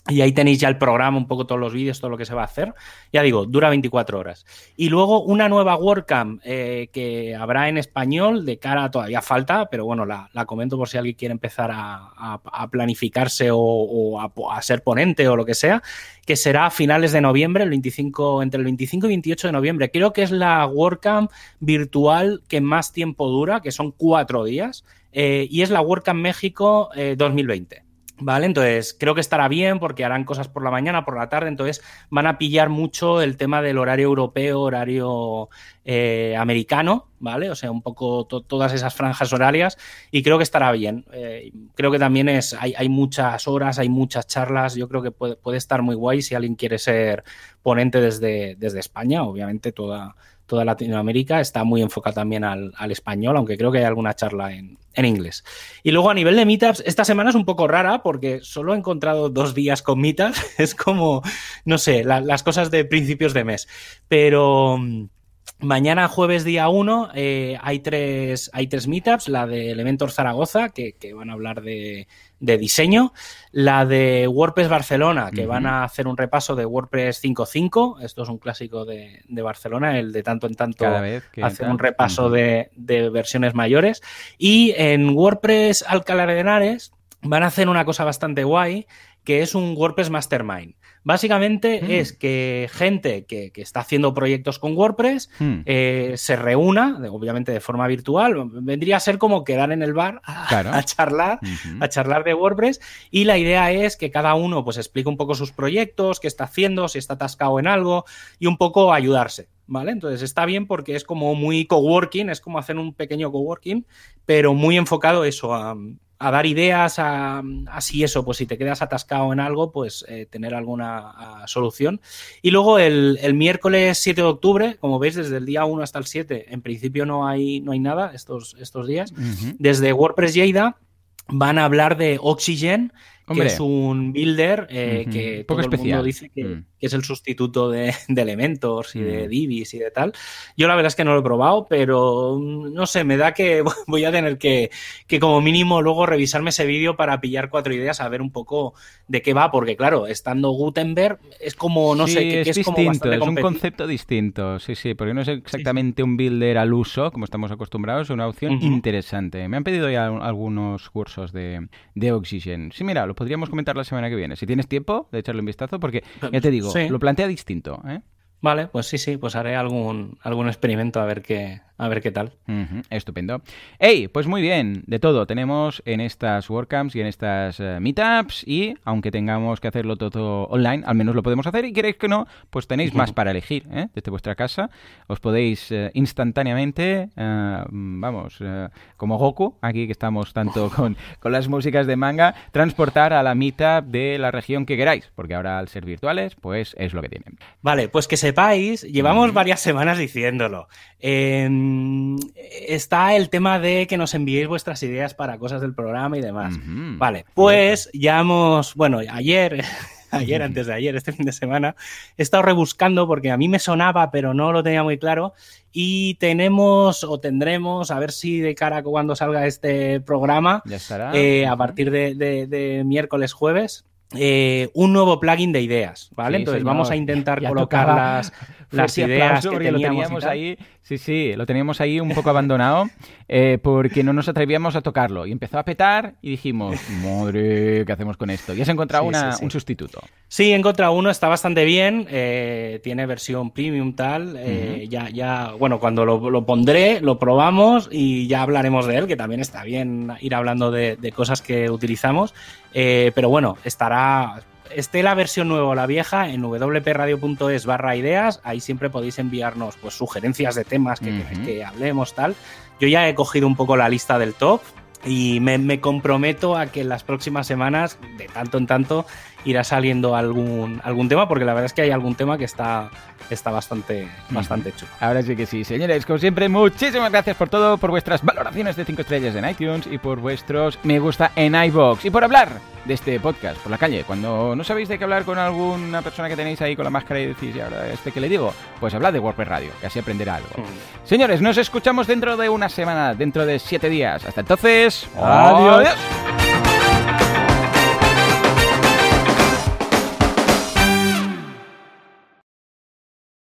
Speaker 2: y ahí tenéis ya el programa, un poco todos los vídeos, todo lo que se va a hacer. Ya digo, dura 24 horas. Y luego una nueva WordCamp eh, que habrá en español, de cara todavía falta, pero bueno, la, comento por si alguien quiere empezar a, planificarse o, a, ser ponente o lo que sea, que será a finales de noviembre, el 25, entre el 25 y 28 de noviembre. Creo que es la WordCamp virtual que más tiempo dura, que son cuatro días, eh, y es la WordCamp México 2020. ¿Vale? Entonces, creo que estará bien porque harán cosas por la mañana, por la tarde, entonces van a pillar mucho el tema del horario europeo, horario eh, americano, ¿vale? O sea, un poco todas esas franjas horarias y creo que estará bien. Eh, creo que también es, hay, hay, muchas horas, hay muchas charlas, yo creo que puede, puede, estar muy guay si alguien quiere ser ponente desde, desde España, obviamente toda toda Latinoamérica está muy enfocada también al, español, aunque creo que hay alguna charla en, inglés. Y luego a nivel de meetups, esta semana es un poco rara porque solo he encontrado dos días con meetups. [laughs] Es como, no sé, las cosas de principios de mes. Pero mm, Mañana, jueves día 1, eh, hay, tres, hay tres meetups, la de Elementor Zaragoza, que, van a hablar de, diseño, la de WordPress Barcelona, que van a hacer un repaso de WordPress 5.5, esto es un clásico de, Barcelona, el de tanto en tanto hacer un repaso de, versiones mayores, y en WordPress Alcalá de Henares van a hacer una cosa bastante guay, que es un WordPress Mastermind. Básicamente mm. es que gente que, está haciendo proyectos con WordPress mm. eh, se reúna, obviamente de forma virtual, vendría a ser como quedar en el bar a, charlar, a charlar de WordPress y la idea es que cada uno pues explique un poco sus proyectos, qué está haciendo, si está atascado en algo y un poco ayudarse. ¿Vale? Entonces está bien porque es como muy coworking, es como hacer un pequeño coworking, pero muy enfocado eso a, a dar ideas, a, así eso, pues si te quedas atascado en algo, pues eh, tener alguna solución. Y luego el, miércoles 7 de octubre, como veis, desde el día 1 hasta el 7, en principio no hay, no hay nada estos, estos días. Desde WordPress Lleida van a hablar de Oxygen, que es un builder eh, que todo el mundo dice que, mm. que, es el sustituto de, de Elementors y de mm. Divis y de tal. Yo la verdad es que no lo he probado, pero mm, no sé, me da que [laughs] voy a tener que, que como mínimo luego revisarme ese vídeo para pillar cuatro ideas, a ver un poco de qué va, porque claro, estando Gutenberg es como, no sé, que,
Speaker 1: es,
Speaker 2: es
Speaker 1: como es un concepto distinto, sí, sí, porque no es exactamente un builder al uso, como estamos acostumbrados, es una opción interesante. Me han pedido ya algunos cursos de, de Oxygen. Sí, mira, lo podríamos comentar la semana que viene. Si tienes tiempo de echarle un vistazo, porque ya te digo, lo plantea distinto. ¿eh?
Speaker 2: Vale, pues sí, sí, pues haré algún, algún experimento a ver qué, a ver qué tal.
Speaker 1: estupendo. Hey, pues muy bien, de todo tenemos en estas WordCamps y en estas eh, meetups y aunque tengamos que hacerlo todo online, al menos lo podemos hacer y queréis que no, pues tenéis más para elegir ¿eh? desde vuestra casa. Os podéis eh, instantáneamente, vamos, como Goku, aquí que estamos tanto [laughs] con, con las músicas de manga, transportar a la meetup de la región que queráis, porque ahora al ser virtuales, pues es lo que tienen.
Speaker 2: Vale, pues que sepáis, llevamos varias semanas diciéndolo. Em, está el tema de que nos enviéis vuestras ideas para cosas del programa y demás. Vale, pues ya hemos, bueno, ayer, [laughs] ayer, antes de ayer, este fin de semana, he estado rebuscando porque a mí me sonaba, pero no lo tenía muy claro. Y tenemos o tendremos, a ver si de cara a cuando salga este programa, eh, a partir de miércoles, jueves, eh, un nuevo plugin de ideas, ¿vale? Entonces vamos a intentar colocar las, [laughs] las ideas que teníamos, ahí.
Speaker 1: Sí, sí, lo teníamos ahí un poco abandonado eh, porque no nos atrevíamos a tocarlo. Y empezó a petar y dijimos, madre, ¿qué hacemos con esto? Y has encontrado un sustituto.
Speaker 2: Sí, he encontrado uno, está bastante bien, eh, tiene versión premium tal. ya, ya, bueno, cuando lo, pondré, lo probamos y ya hablaremos de él, que también está bien ir hablando de, de cosas que utilizamos. pero bueno, estará esté la versión nueva o la vieja, en wpradio.es barra ideas, ahí siempre podéis enviarnos pues, sugerencias de temas que, que, hablemos, tal. Yo ya he cogido un poco la lista del top y me, comprometo a que en las próximas semanas, de tanto en tanto, irá saliendo algún, algún tema, porque la verdad es que hay algún tema que está, está bastante, bastante chulo.
Speaker 1: Ahora sí que sí. Señores, como siempre, muchísimas gracias por todo, por vuestras valoraciones de 5 estrellas en iTunes y por vuestros me gusta en iBox y por hablar de este podcast por la calle. Cuando no sabéis de qué hablar con alguna persona que tenéis ahí con la máscara y decís, ¿y ahora este que le digo? Pues hablad de WordPress Radio, que así aprenderá algo. Mm. Señores, nos escuchamos dentro de una semana, dentro de siete días. Hasta entonces, adiós.